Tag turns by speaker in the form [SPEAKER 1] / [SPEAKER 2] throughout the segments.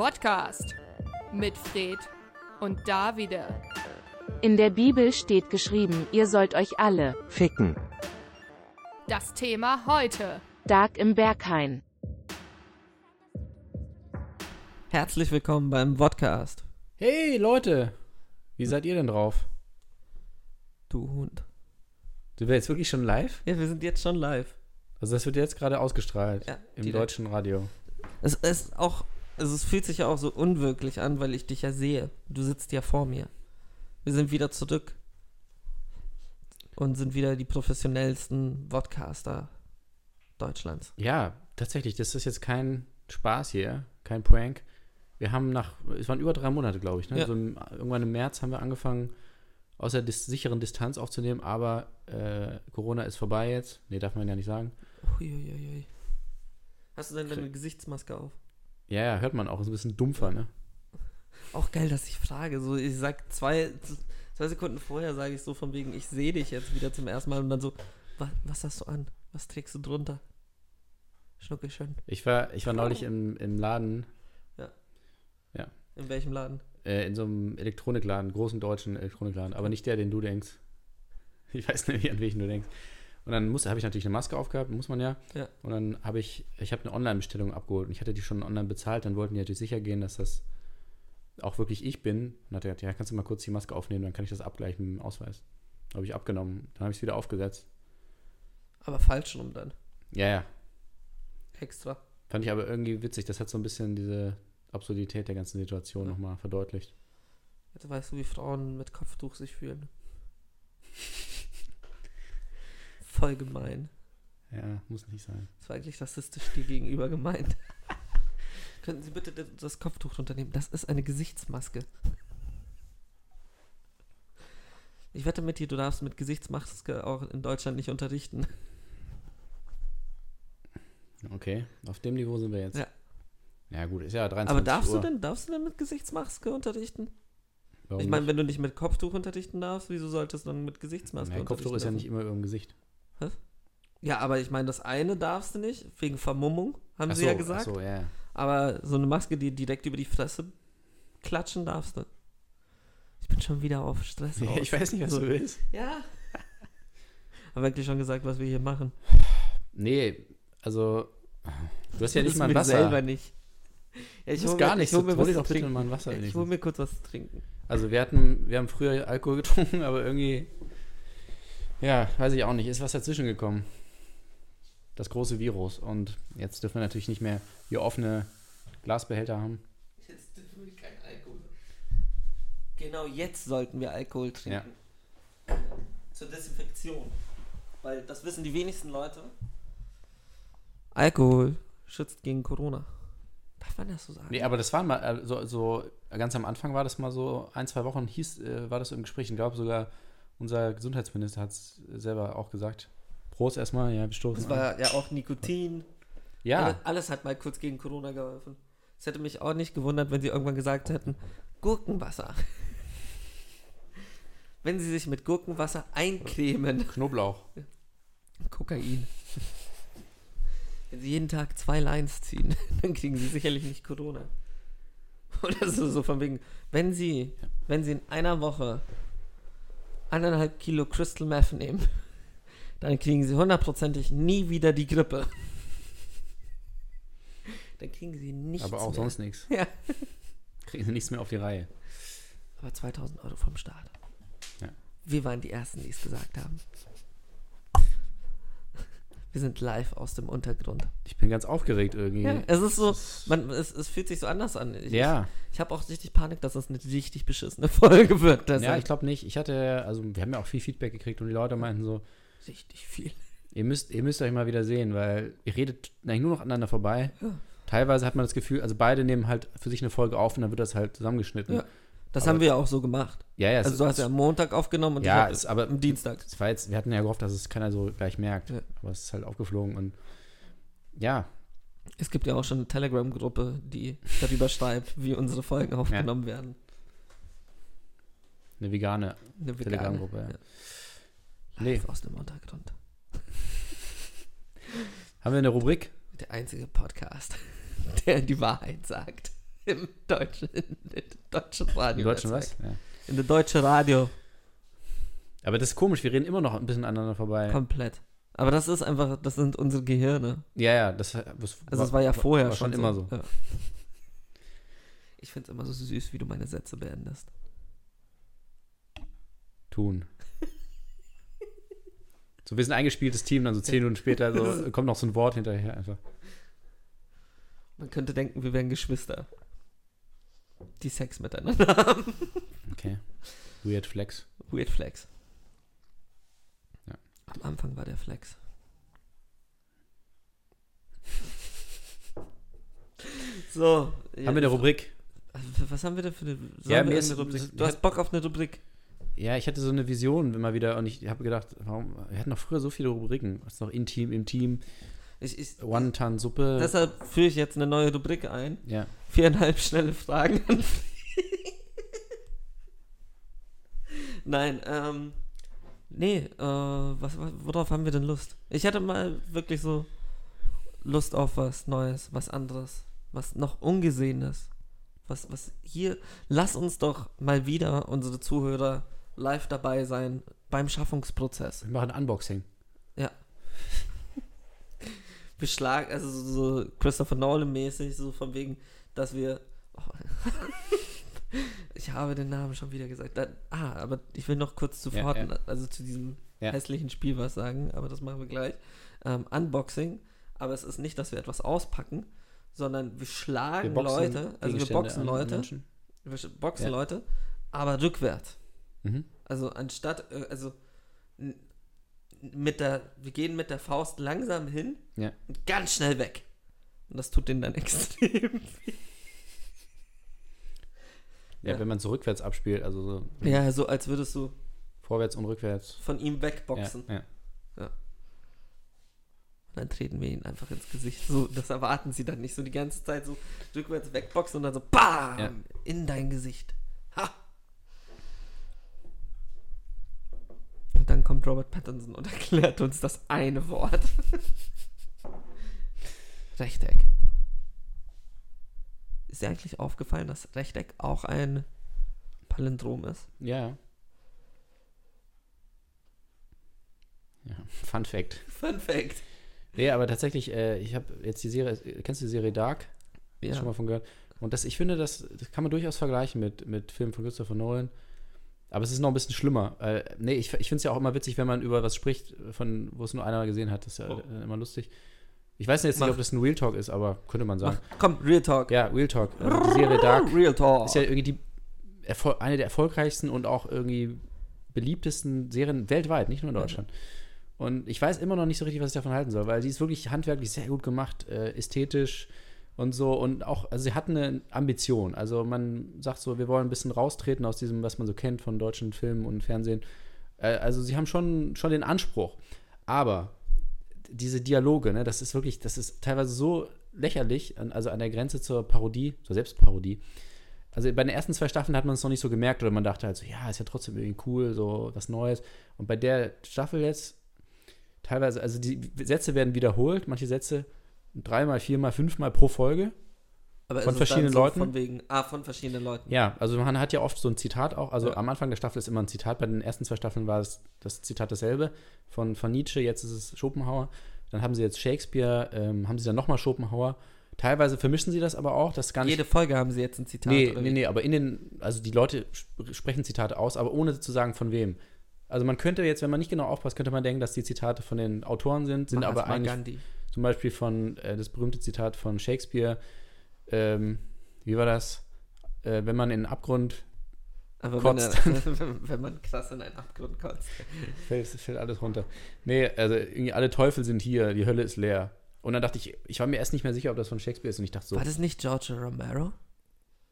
[SPEAKER 1] Podcast mit Fred und Davide.
[SPEAKER 2] In der Bibel steht geschrieben, ihr sollt euch alle
[SPEAKER 3] Ficken.
[SPEAKER 1] Das Thema heute.
[SPEAKER 2] Dark im Berghain.
[SPEAKER 4] Herzlich willkommen beim Podcast.
[SPEAKER 5] Hey Leute, wie seid ihr denn drauf?
[SPEAKER 4] Du Hund.
[SPEAKER 5] Sind wir jetzt wirklich schon live?
[SPEAKER 4] Ja, wir sind jetzt schon live.
[SPEAKER 5] Also das wird jetzt gerade ausgestrahlt
[SPEAKER 4] Ja,
[SPEAKER 5] im
[SPEAKER 4] direkt.
[SPEAKER 5] deutschen Radio.
[SPEAKER 4] Es ist auch, also es fühlt sich ja auch so unwirklich an, weil ich dich ja sehe. Du sitzt ja vor mir. Wir sind wieder zurück und sind wieder die professionellsten Podcaster Deutschlands.
[SPEAKER 5] Ja, tatsächlich, das ist jetzt kein Spaß hier, kein Prank. Wir haben nach, es waren über drei Monate, glaube ich, ne?
[SPEAKER 4] Ja.
[SPEAKER 5] so im, irgendwann im März haben wir angefangen, aus der dis sicheren Distanz aufzunehmen, aber äh, Corona ist vorbei jetzt. Nee, darf man ja nicht sagen.
[SPEAKER 4] Uiuiui. Hast du denn deine Gesichtsmaske auf?
[SPEAKER 5] Ja, ja, hört man auch, ist ein bisschen dumpfer, ne?
[SPEAKER 4] Auch geil, dass ich frage. So, ich sag zwei, zwei Sekunden vorher sage ich so von wegen, ich sehe dich jetzt wieder zum ersten Mal und dann so, was, was hast du an? Was trägst du drunter? Schnucke schön.
[SPEAKER 5] Ich war, ich war neulich im, im Laden,
[SPEAKER 4] In welchem Laden?
[SPEAKER 5] äh, in so einem Elektronikladen, großen deutschen Elektronikladen, aber nicht der, den du denkst. Ich weiß nicht, an welchen du denkst. Und dann habe ich natürlich eine Maske aufgehabt, muss man ja.
[SPEAKER 4] Ja.
[SPEAKER 5] Und dann habe ich, ich habe eine Online-Bestellung abgeholt und ich hatte die schon online bezahlt. Dann wollten die natürlich sicher gehen, dass das auch wirklich ich bin. Und hat er gesagt, ja, kannst du mal kurz die Maske aufnehmen, dann kann ich das abgleichen mit dem Ausweis. Habe ich abgenommen, dann habe ich es wieder aufgesetzt.
[SPEAKER 4] Aber falsch rum dann.
[SPEAKER 5] Ja, ja.
[SPEAKER 4] Extra.
[SPEAKER 5] Fand ich aber irgendwie witzig. Das hat so ein bisschen diese Absurdität der ganzen Situation
[SPEAKER 4] Ja.
[SPEAKER 5] nochmal verdeutlicht.
[SPEAKER 4] Jetzt weißt du, wie Frauen mit Kopftuch sich fühlen. Voll gemein.
[SPEAKER 5] Ja, muss nicht sein.
[SPEAKER 4] Das war eigentlich rassistisch dir gegenüber gemeint. Könnten Sie bitte das Kopftuch runternehmen? Das ist eine Gesichtsmaske. Ich wette mit dir, du darfst mit Gesichtsmaske auch in Deutschland nicht unterrichten.
[SPEAKER 5] Okay, auf dem Niveau sind wir jetzt.
[SPEAKER 4] Ja.
[SPEAKER 5] Ja, gut, ist ja 23
[SPEAKER 4] Aber darfst
[SPEAKER 5] Uhr.
[SPEAKER 4] du denn, darfst du denn mit Gesichtsmaske unterrichten?
[SPEAKER 5] Warum
[SPEAKER 4] ich meine, wenn du nicht mit Kopftuch unterrichten darfst, wieso solltest du dann mit Gesichtsmaske
[SPEAKER 5] Ja, Kopftuch
[SPEAKER 4] unterrichten
[SPEAKER 5] ist ja
[SPEAKER 4] dürfen?
[SPEAKER 5] nicht immer im Gesicht.
[SPEAKER 4] Ja, aber ich meine, das eine darfst du nicht, wegen Vermummung, haben
[SPEAKER 5] Ach
[SPEAKER 4] sie
[SPEAKER 5] so,
[SPEAKER 4] ja
[SPEAKER 5] ach
[SPEAKER 4] gesagt.
[SPEAKER 5] so, ja.
[SPEAKER 4] Aber so eine Maske, die direkt über die Fresse klatschen darfst du. Ich bin schon wieder auf Stress aus.
[SPEAKER 5] Ich weiß nicht, was
[SPEAKER 4] So.
[SPEAKER 5] du willst.
[SPEAKER 4] Ja. Haben wirklich schon gesagt, was wir hier machen.
[SPEAKER 5] Nee, also, du hast ja nicht mal ein Wasser.
[SPEAKER 4] selber nicht. Ja,
[SPEAKER 5] Das
[SPEAKER 4] hol
[SPEAKER 5] ist gar nichts.
[SPEAKER 4] Ich hol mir
[SPEAKER 5] Hol doch bitte
[SPEAKER 4] trinken.
[SPEAKER 5] mal ein Wasser
[SPEAKER 4] Ich
[SPEAKER 5] wenigstens.
[SPEAKER 4] hol mir kurz was zu trinken.
[SPEAKER 5] Also wir hatten, wir haben früher Alkohol getrunken, aber irgendwie, ja, weiß ich auch nicht, ist was dazwischen gekommen. Das große Virus. Und jetzt dürfen wir natürlich nicht mehr hier offene Glasbehälter haben.
[SPEAKER 4] Jetzt dürfen wir kein Alkohol. Genau jetzt sollten wir Alkohol trinken. Zur Desinfektion. Weil das wissen die wenigsten Leute. Alkohol schützt gegen Corona. Darf man das so sagen?
[SPEAKER 5] Nee, aber das war mal, äh, so, so ganz am Anfang war das mal so, ein, zwei Wochen hieß, äh, war das im Gespräch. Ich glaube sogar, unser Gesundheitsminister hat es selber auch gesagt. Prost erstmal, ja, wir stoßen
[SPEAKER 4] Das
[SPEAKER 5] an.
[SPEAKER 4] war ja auch Nikotin.
[SPEAKER 5] Ja,
[SPEAKER 4] Alles, alles hat mal kurz gegen Corona geholfen. Es hätte mich auch nicht gewundert, wenn sie irgendwann gesagt hätten, Gurkenwasser. wenn sie sich mit Gurkenwasser eincremen.
[SPEAKER 5] Knoblauch.
[SPEAKER 4] Kokain. Wenn sie jeden Tag zwei Lines ziehen, dann kriegen sie sicherlich nicht Corona. Oder so, so von wegen, wenn sie, wenn sie in einer Woche eineinhalb Kilo Crystal Meth nehmen, dann kriegen sie hundertprozentig nie wieder die Grippe. Dann kriegen sie nichts
[SPEAKER 5] Aber auch
[SPEAKER 4] mehr.
[SPEAKER 5] sonst nichts.
[SPEAKER 4] Ja.
[SPEAKER 5] Kriegen sie nichts mehr auf die Reihe.
[SPEAKER 4] Aber 2000 Euro vom Staat.
[SPEAKER 5] Ja.
[SPEAKER 4] Wir waren die Ersten, die es gesagt haben. Wir sind live aus dem Untergrund.
[SPEAKER 5] Ich bin ganz aufgeregt irgendwie.
[SPEAKER 4] Ja, es ist so, man, es, es fühlt sich so anders an. Ich,
[SPEAKER 5] ja.
[SPEAKER 4] Ich habe auch richtig Panik, dass das eine richtig beschissene Folge wird.
[SPEAKER 5] Ja,
[SPEAKER 4] Deshalb
[SPEAKER 5] ich glaube nicht. Ich hatte, also wir haben ja auch viel Feedback gekriegt und die Leute meinten so,
[SPEAKER 4] richtig viel.
[SPEAKER 5] ihr müsst, ihr müsst euch mal wieder sehen, weil ihr redet eigentlich nur noch aneinander vorbei.
[SPEAKER 4] Ja.
[SPEAKER 5] Teilweise hat man das Gefühl, also beide nehmen halt für sich eine Folge auf und dann wird das halt zusammengeschnitten.
[SPEAKER 4] Ja. Das
[SPEAKER 5] Aber-
[SPEAKER 4] haben wir ja auch so gemacht.
[SPEAKER 5] ja, ja,
[SPEAKER 4] Also du hast ja am Montag aufgenommen und
[SPEAKER 5] ja,
[SPEAKER 4] hab
[SPEAKER 5] aber
[SPEAKER 4] am Dienstag.
[SPEAKER 5] es war jetzt, wir hatten ja gehofft, dass es keiner so gleich merkt.
[SPEAKER 4] Ja.
[SPEAKER 5] Aber es ist halt aufgeflogen und ja,
[SPEAKER 4] Es gibt ja auch schon eine Telegram-Gruppe, die darüber schreibt, wie unsere Folgen aufgenommen werden.
[SPEAKER 5] eine vegane
[SPEAKER 4] Eine vegane.
[SPEAKER 5] Telegram-Gruppe. Ja.
[SPEAKER 4] Ja.
[SPEAKER 5] Nee.
[SPEAKER 4] Aus dem Untergrund.
[SPEAKER 5] Haben wir eine Rubrik?
[SPEAKER 4] Der einzige Podcast, der die Wahrheit sagt. Im deutschen, in deutschen Radio.
[SPEAKER 5] Im Deutschen was? Ja.
[SPEAKER 4] In der deutschen Radio.
[SPEAKER 5] Aber das ist komisch, wir reden immer noch ein bisschen aneinander vorbei.
[SPEAKER 4] Komplett. Aber das ist einfach, das sind unsere Gehirne.
[SPEAKER 5] Ja, ja, das, das
[SPEAKER 4] Also es war ja vorher
[SPEAKER 5] war
[SPEAKER 4] schon
[SPEAKER 5] schon immer so.
[SPEAKER 4] Ja. Ich finde es immer so süß, wie du meine Sätze beendest.
[SPEAKER 5] Tun. So, wir sind ein eingespieltes Team, dann so zehn Minuten später so, kommt noch so ein Wort hinterher einfach.
[SPEAKER 4] Man könnte denken, wir wären Geschwister. Die Sex miteinander haben.
[SPEAKER 5] Okay. Weird Flex.
[SPEAKER 4] Weird Flex.
[SPEAKER 5] Ja.
[SPEAKER 4] Am Anfang war der Flex. So.
[SPEAKER 5] Haben wir eine Rubrik?
[SPEAKER 4] Was haben wir denn für eine,
[SPEAKER 5] Ja, mir ist-
[SPEAKER 4] Rubrik? Du hast Bock auf eine Rubrik?
[SPEAKER 5] Ja, ich hatte so eine Vision immer wieder und ich habe gedacht, warum, wir hatten noch früher so viele Rubriken. Was noch Intim im Team, One-Ton-Suppe.
[SPEAKER 4] deshalb führe ich jetzt eine neue Rubrik ein.
[SPEAKER 5] Ja.
[SPEAKER 4] Viereinhalb schnelle Fragen. Nein, ähm. Nee, äh, was, worauf haben wir denn Lust? Ich hatte mal wirklich so Lust auf was Neues, was anderes, was noch Ungesehenes. Was, was hier, lass uns doch mal wieder unsere Zuhörer live dabei sein beim Schaffungsprozess.
[SPEAKER 5] Wir machen Unboxing.
[SPEAKER 4] Wir schlagen, also so, so Christopher Nolan-mäßig, so von wegen, dass wir. Oh. ich habe den Namen schon wieder gesagt. Da, ah, aber ich will noch kurz zu
[SPEAKER 5] Ja,
[SPEAKER 4] Forten,
[SPEAKER 5] ja.
[SPEAKER 4] also zu diesem
[SPEAKER 5] Ja.
[SPEAKER 4] hässlichen Spiel was sagen, aber das machen wir gleich. Ähm, Unboxing, aber es ist nicht, dass wir etwas auspacken, sondern wir schlagen Leute, also wir boxen Leute,
[SPEAKER 5] Menschen.
[SPEAKER 4] wir boxen. Leute, aber rückwärts.
[SPEAKER 5] Mhm.
[SPEAKER 4] Also anstatt, äh, also mit der, wir gehen mit der Faust langsam hin und ganz schnell weg. Und das tut denen dann extrem.
[SPEAKER 5] Ja,
[SPEAKER 4] Ja.
[SPEAKER 5] wenn man so rückwärts abspielt, also so
[SPEAKER 4] Ja, so als würdest du
[SPEAKER 5] vorwärts und rückwärts.
[SPEAKER 4] von ihm wegboxen.
[SPEAKER 5] Ja, ja.
[SPEAKER 4] Und dann treten wir ihn einfach ins Gesicht. So, das erwarten sie dann nicht so die ganze Zeit so rückwärts wegboxen und dann so BAM!
[SPEAKER 5] Ja.
[SPEAKER 4] In dein Gesicht. Ha! Und dann kommt Robert Pattinson und erklärt uns das eine Wort. Rechteck. Ist dir eigentlich aufgefallen, dass Rechteck auch ein Palindrom ist?
[SPEAKER 5] ja. Ja, Fun Fact.
[SPEAKER 4] Fun Fact.
[SPEAKER 5] Nee, aber tatsächlich, äh, ich habe jetzt die Serie, kennst du die Serie Dark?
[SPEAKER 4] Ja.
[SPEAKER 5] Schon mal von gehört. Und das, ich finde, das, das kann man durchaus vergleichen mit, mit Filmen von Christopher Nolan. Aber es ist noch ein bisschen schlimmer. Äh, nee, ich, ich finde es ja auch immer witzig, wenn man über was spricht, von, wo es nur einer gesehen hat. Das ist ja
[SPEAKER 4] Oh.
[SPEAKER 5] immer lustig. Ich weiß jetzt
[SPEAKER 4] Mach.
[SPEAKER 5] nicht, ob das ein Real Talk ist, aber könnte man sagen.
[SPEAKER 4] Mach, komm, Real Talk.
[SPEAKER 5] Ja, Real Talk. Also die Serie Dark
[SPEAKER 4] Real Talk.
[SPEAKER 5] ist ja irgendwie die eine der erfolgreichsten und auch irgendwie beliebtesten Serien weltweit, nicht nur in Deutschland. Und ich weiß immer noch nicht so richtig, was ich davon halten soll, weil die ist wirklich handwerklich sehr gut gemacht, äh, ästhetisch und so und auch, also sie hat eine Ambition. Also man sagt so, wir wollen ein bisschen raustreten aus diesem, was man so kennt von deutschen Filmen und Fernsehen. Äh, also sie haben schon, schon den Anspruch. Aber diese Dialoge, ne, das ist wirklich, das ist teilweise so lächerlich, also an der Grenze zur Parodie, zur Selbstparodie. Also bei den ersten zwei Staffeln hat man es noch nicht so gemerkt oder man dachte halt so, ja, ist ja trotzdem irgendwie cool, so was Neues. Und bei der Staffel jetzt teilweise, also die Sätze werden wiederholt, manche Sätze dreimal, viermal, fünfmal pro Folge.
[SPEAKER 4] Aber
[SPEAKER 5] Von verschiedenen
[SPEAKER 4] so
[SPEAKER 5] Leuten?
[SPEAKER 4] Von wegen, ah, von verschiedenen Leuten.
[SPEAKER 5] Ja, also man hat ja oft so ein Zitat auch. Also
[SPEAKER 4] Ja.
[SPEAKER 5] am Anfang der Staffel ist immer ein Zitat. Bei den ersten zwei Staffeln war es das Zitat dasselbe von, von Nietzsche. Jetzt ist es Schopenhauer. Dann haben sie jetzt Shakespeare, ähm, haben sie dann nochmal Schopenhauer. Teilweise vermischen sie das aber auch, das gar nicht.
[SPEAKER 4] Jede Folge haben sie jetzt ein Zitat.
[SPEAKER 5] nee, nee, nee, aber in den, also die Leute sp sprechen Zitate aus, aber ohne zu sagen von wem. Also man könnte jetzt, wenn man nicht genau aufpasst, könnte man denken, dass die Zitate von den Autoren sind, sind aber
[SPEAKER 4] Mahatma
[SPEAKER 5] eigentlich
[SPEAKER 4] Gandhi.
[SPEAKER 5] zum Beispiel von äh, das berühmte Zitat von Shakespeare. Ähm, wie war das? Äh, wenn man in den Abgrund
[SPEAKER 4] Aber
[SPEAKER 5] kotzt.
[SPEAKER 4] wenn, er, wenn man krass in einen Abgrund kotzt.
[SPEAKER 5] fällt, fällt alles runter. Nee, also irgendwie alle Teufel sind hier, die Hölle ist leer. Und dann dachte ich, ich war mir erst nicht mehr sicher, ob das von Shakespeare ist. Und ich dachte so,
[SPEAKER 4] War das nicht George Romero?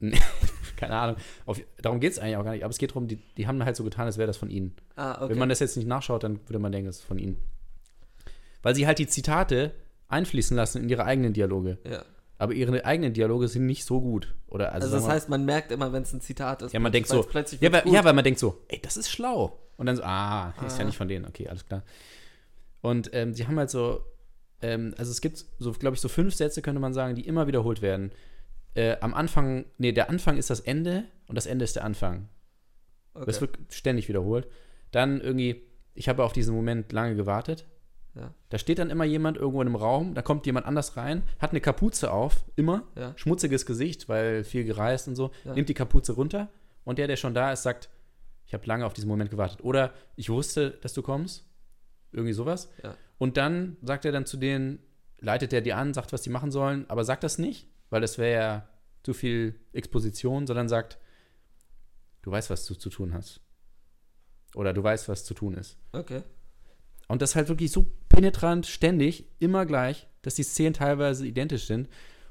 [SPEAKER 5] keine Ahnung. Auf, darum geht es eigentlich auch gar nicht. Aber es geht darum, die, die haben halt so getan, als wäre das von ihnen.
[SPEAKER 4] Ah, okay.
[SPEAKER 5] Wenn man das jetzt nicht nachschaut, dann würde man denken, das ist von ihnen. Weil sie halt die Zitate einfließen lassen in ihre eigenen Dialoge.
[SPEAKER 4] ja.
[SPEAKER 5] Aber ihre eigenen Dialoge sind nicht so gut. Oder also,
[SPEAKER 4] Also, das
[SPEAKER 5] wir-
[SPEAKER 4] heißt, man merkt immer, wenn es ein Zitat ist.
[SPEAKER 5] Ja, man denkt so,
[SPEAKER 4] es Plötzlich
[SPEAKER 5] ja, weil, ja, weil man denkt so, ey, das ist schlau. Und dann so, ah, ist ja
[SPEAKER 4] Ah.
[SPEAKER 5] nicht von denen. Okay, alles klar. Und ähm, sie haben halt so, ähm, also es gibt so, glaube ich, so fünf Sätze, könnte man sagen, die immer wiederholt werden. äh, am Anfang, nee, der Anfang ist das Ende und das Ende ist der Anfang.
[SPEAKER 4] Okay.
[SPEAKER 5] Das wird ständig wiederholt. Dann irgendwie, ich habe auf diesen Moment lange gewartet.
[SPEAKER 4] Ja.
[SPEAKER 5] Da steht dann immer jemand irgendwo in einem Raum, da kommt jemand anders rein, hat eine Kapuze auf, immer,
[SPEAKER 4] Ja.
[SPEAKER 5] schmutziges Gesicht, weil viel gereist und so,
[SPEAKER 4] Ja.
[SPEAKER 5] nimmt die Kapuze runter und der, der schon da ist, sagt, ich habe lange auf diesen Moment gewartet. Oder ich wusste, dass du kommst. Irgendwie sowas. Und dann sagt er dann zu denen, leitet er die an, sagt, was die machen sollen, aber sagt das nicht, weil das wäre ja zu viel Exposition, sondern sagt, du weißt, was du zu tun hast. Oder du weißt, was zu tun ist.
[SPEAKER 4] Okay.
[SPEAKER 5] Und das halt wirklich so penetrant, ständig, immer gleich, dass die Szenen teilweise identisch sind.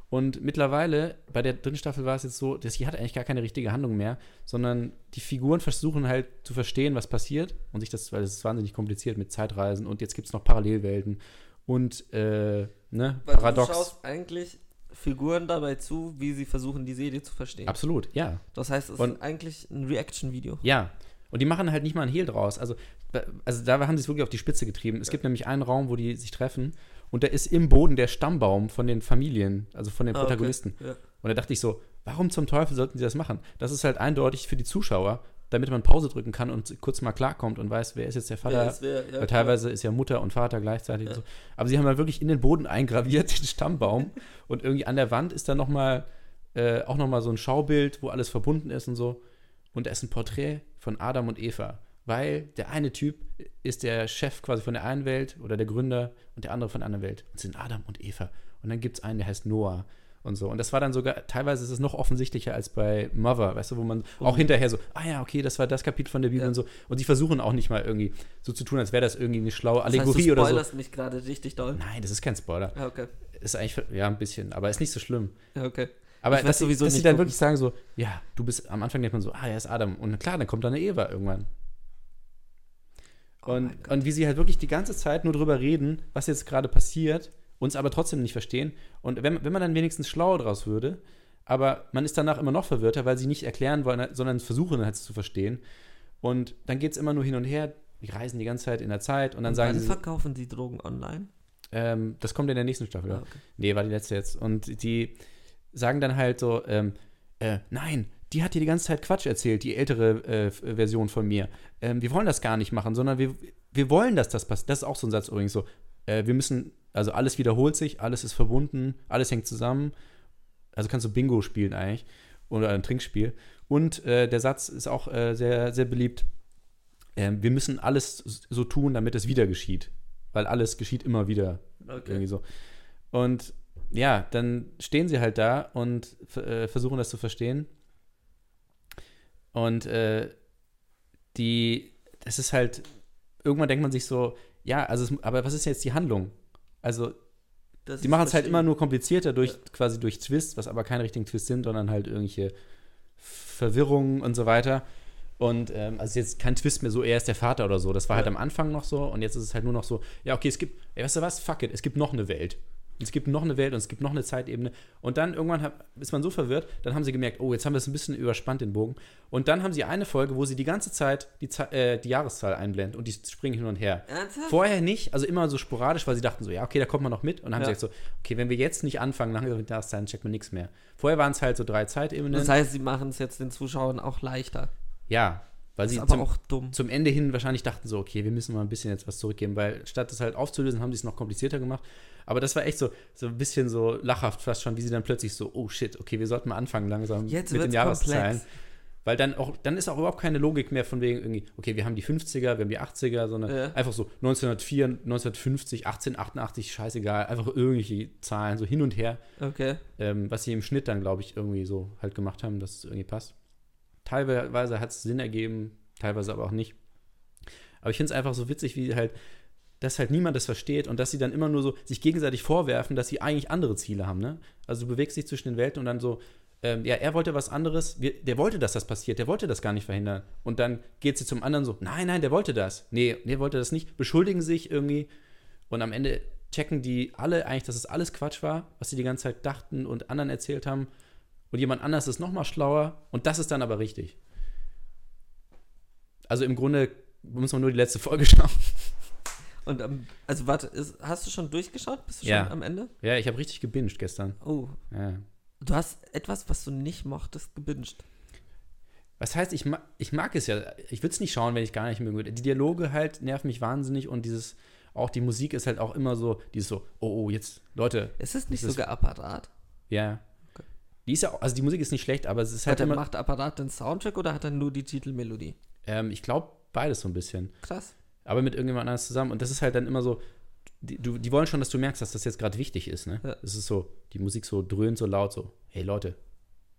[SPEAKER 5] Und mittlerweile, bei der dritten Staffel war es jetzt so, dass sie hat eigentlich gar keine richtige Handlung mehr, sondern die Figuren versuchen halt zu verstehen, was passiert und sich das, weil es ist wahnsinnig kompliziert mit Zeitreisen und jetzt gibt es noch Parallelwelten und äh, ne,
[SPEAKER 4] Weil
[SPEAKER 5] Paradox.
[SPEAKER 4] du schaust eigentlich Figuren dabei zu, wie sie versuchen, die Serie zu verstehen.
[SPEAKER 5] Absolut, ja.
[SPEAKER 4] Das heißt, es
[SPEAKER 5] Und-
[SPEAKER 4] ist eigentlich ein Reaction-Video.
[SPEAKER 5] Ja. Und die machen halt nicht mal ein Hehl draus. Also, also da haben sie es wirklich auf die Spitze getrieben. Es gibt nämlich einen Raum, wo die sich treffen und da ist im Boden der Stammbaum von den Familien, also von den
[SPEAKER 4] Ah, okay.
[SPEAKER 5] Protagonisten.
[SPEAKER 4] Ja.
[SPEAKER 5] Und da dachte ich so, warum zum Teufel sollten sie das machen? Das ist halt eindeutig für die Zuschauer, damit man Pause drücken kann und kurz mal klarkommt und weiß, wer ist jetzt der Vater.
[SPEAKER 4] Wer? Ja,
[SPEAKER 5] Weil teilweise ist ja Mutter und Vater gleichzeitig. Und so. Aber sie haben halt wirklich in den Boden eingraviert, den Stammbaum. und irgendwie an der Wand ist dann noch mal, äh, auch nochmal so ein Schaubild, wo alles verbunden ist und so. Und da ist ein Porträt von Adam und Eva. Weil der eine Typ ist der Chef quasi von der einen Welt oder der Gründer und der andere von der anderen Welt. Und es sind Adam und Eva. Und dann gibt es einen, der heißt Noah und so. Und das war dann sogar, teilweise ist es noch offensichtlicher als bei Mother, weißt du, wo man auch hinterher so, ah ja, okay, das war das Kapitel von der Bibel
[SPEAKER 4] Ja.
[SPEAKER 5] und so. Und sie versuchen auch nicht mal irgendwie so zu tun, als wäre das irgendwie eine schlaue
[SPEAKER 4] Das heißt,
[SPEAKER 5] Allegorie
[SPEAKER 4] du
[SPEAKER 5] oder so.
[SPEAKER 4] spoilerst mich gerade richtig doll.
[SPEAKER 5] Nein, das ist kein Spoiler.
[SPEAKER 4] Ja, okay.
[SPEAKER 5] Ist eigentlich, ja, ein bisschen, aber ist nicht so schlimm.
[SPEAKER 4] Ja, okay.
[SPEAKER 5] Aber dass, dass sie dann
[SPEAKER 4] gucken.
[SPEAKER 5] wirklich sagen so, ja, du bist, am Anfang denkt man so, ah, er ist Adam. Und klar, dann kommt da eine Eva irgendwann.
[SPEAKER 4] Oh
[SPEAKER 5] Und,
[SPEAKER 4] Gott.
[SPEAKER 5] und wie sie halt wirklich die ganze Zeit nur drüber reden, was jetzt gerade passiert, uns aber trotzdem nicht verstehen. Und wenn, wenn man dann wenigstens schlauer draus würde, aber man ist danach immer noch verwirrter, weil sie nicht erklären wollen, sondern versuchen halt zu verstehen. Und dann geht es immer nur hin und her. Die reisen die ganze Zeit in der Zeit und dann
[SPEAKER 4] Und
[SPEAKER 5] sagen
[SPEAKER 4] wann
[SPEAKER 5] sie,
[SPEAKER 4] verkaufen die Drogen online?
[SPEAKER 5] ähm, das kommt in der nächsten Staffel.
[SPEAKER 4] Ah, okay.
[SPEAKER 5] Nee, war die letzte jetzt. Und die sagen dann halt so, ähm, äh, nein, die hat dir die ganze Zeit Quatsch erzählt, die ältere äh, Version von mir. Ähm, wir wollen das gar nicht machen, sondern wir, wir wollen, dass das passiert. Das ist auch so ein Satz übrigens so. Äh, wir müssen, also alles wiederholt sich, alles ist verbunden, alles hängt zusammen. Also kannst du Bingo spielen eigentlich. Oder ein Trinkspiel. Und äh, der Satz ist auch äh, sehr, sehr beliebt. Ähm, wir müssen alles so tun, damit es wieder geschieht. Weil alles geschieht immer wieder.
[SPEAKER 4] Okay.
[SPEAKER 5] Irgendwie so. Und ja, dann stehen sie halt da und äh, versuchen das zu verstehen. Und äh, die, das ist halt, irgendwann denkt man sich so, ja, also, es, aber was ist jetzt die Handlung? Also,
[SPEAKER 4] Das
[SPEAKER 5] die machen es halt immer nur komplizierter durch, quasi durch Twists, was aber keine richtigen Twists sind, sondern halt irgendwelche Verwirrungen und so weiter. Und ähm, also jetzt kein Twist mehr so, er ist der Vater oder so. Das war halt
[SPEAKER 4] Ja.
[SPEAKER 5] am Anfang noch so und jetzt ist es halt nur noch so, ja, okay, es gibt, ey, weißt du was, fuck it, es gibt noch eine Welt. Und es gibt noch eine Welt und es gibt noch eine Zeitebene. Und dann irgendwann hab, ist man so verwirrt, dann haben sie gemerkt, oh, jetzt haben wir es ein bisschen überspannt, den Bogen. Und dann haben sie eine Folge, wo sie die ganze Zeit die, äh, die Jahreszahl einblenden und die springen hin und her.
[SPEAKER 4] Ernsthaft?
[SPEAKER 5] Vorher nicht, also immer so sporadisch, weil sie dachten so, ja, okay, da kommt man noch mit. Und dann haben
[SPEAKER 4] Ja.
[SPEAKER 5] sie gesagt so, okay, wenn wir jetzt nicht anfangen, langsam mit Jahreszahlen, checkt man nichts mehr. Vorher waren es halt so drei Zeitebenen.
[SPEAKER 4] Das heißt, sie machen es jetzt den Zuschauern auch leichter.
[SPEAKER 5] ja, weil sie zum, zum Ende hin wahrscheinlich dachten so, okay, wir müssen mal ein bisschen jetzt was zurückgeben, weil statt das halt aufzulösen, haben sie es noch komplizierter gemacht. Aber das war echt so, so ein bisschen so lachhaft fast schon, wie sie dann plötzlich so, oh shit, okay, wir sollten mal anfangen langsam
[SPEAKER 4] Jetzt
[SPEAKER 5] mit den Jahreszahlen.
[SPEAKER 4] komplex.
[SPEAKER 5] Weil dann auch, dann ist auch überhaupt keine Logik mehr von wegen irgendwie, okay, wir haben die 50er, wir haben die 80er, sondern
[SPEAKER 4] Ja.
[SPEAKER 5] einfach so 1904, 1950, 1888, scheißegal, einfach irgendwelche Zahlen, so hin und her,
[SPEAKER 4] Okay.
[SPEAKER 5] ähm, was sie im Schnitt dann, glaube ich, irgendwie so halt gemacht haben, dass es irgendwie passt. Teilweise hat es Sinn ergeben, teilweise aber auch nicht. Aber ich finde es einfach so witzig, wie halt, dass halt niemand das versteht und dass sie dann immer nur so sich gegenseitig vorwerfen, dass sie eigentlich andere Ziele haben, ne? Also du bewegst dich zwischen den Welten und dann so, ähm, ja, er wollte was anderes, wir, der wollte, dass das passiert, der wollte das gar nicht verhindern. Und dann geht sie zum anderen so, nein, nein, der wollte das. Nee, der wollte das nicht, beschuldigen sich irgendwie und am Ende checken die alle eigentlich, dass es alles Quatsch war, was sie die ganze Zeit dachten und anderen erzählt haben. Und jemand anders ist noch mal schlauer und das ist dann aber richtig. Also im Grunde muss man nur die letzte Folge schauen.
[SPEAKER 4] Und ähm, also warte, ist, hast du schon durchgeschaut? Bist du
[SPEAKER 5] Ja.
[SPEAKER 4] schon am Ende?
[SPEAKER 5] Ja, ich habe richtig gebinged gestern.
[SPEAKER 4] Oh,
[SPEAKER 5] Ja.
[SPEAKER 4] Du hast etwas, was du nicht mochtest, gebinged.
[SPEAKER 5] Was heißt, ich, ma ich mag es ja. Ich würde es nicht schauen, wenn ich gar nicht mögen würde. Die Dialoge halt nerven mich wahnsinnig und dieses, auch die Musik ist halt auch immer so, dieses so, oh, oh, jetzt, Leute,
[SPEAKER 4] Ist es nicht
[SPEAKER 5] Das-
[SPEAKER 4] sogar Apparat?
[SPEAKER 5] ja. Die ist ja, also die Musik ist nicht schlecht, aber es ist
[SPEAKER 4] Hat
[SPEAKER 5] halt
[SPEAKER 4] er,
[SPEAKER 5] immer,
[SPEAKER 4] macht Apparat den Soundtrack oder hat er nur die Titelmelodie?
[SPEAKER 5] ähm, ich glaube, beides so ein bisschen.
[SPEAKER 4] Krass.
[SPEAKER 5] aber mit irgendjemand anders zusammen. Und das ist halt dann immer so, die, du, die wollen schon, dass du merkst, dass das jetzt gerade wichtig ist. Ne?
[SPEAKER 4] Ja.
[SPEAKER 5] Es ist so, die Musik so dröhnt so laut, so, hey Leute,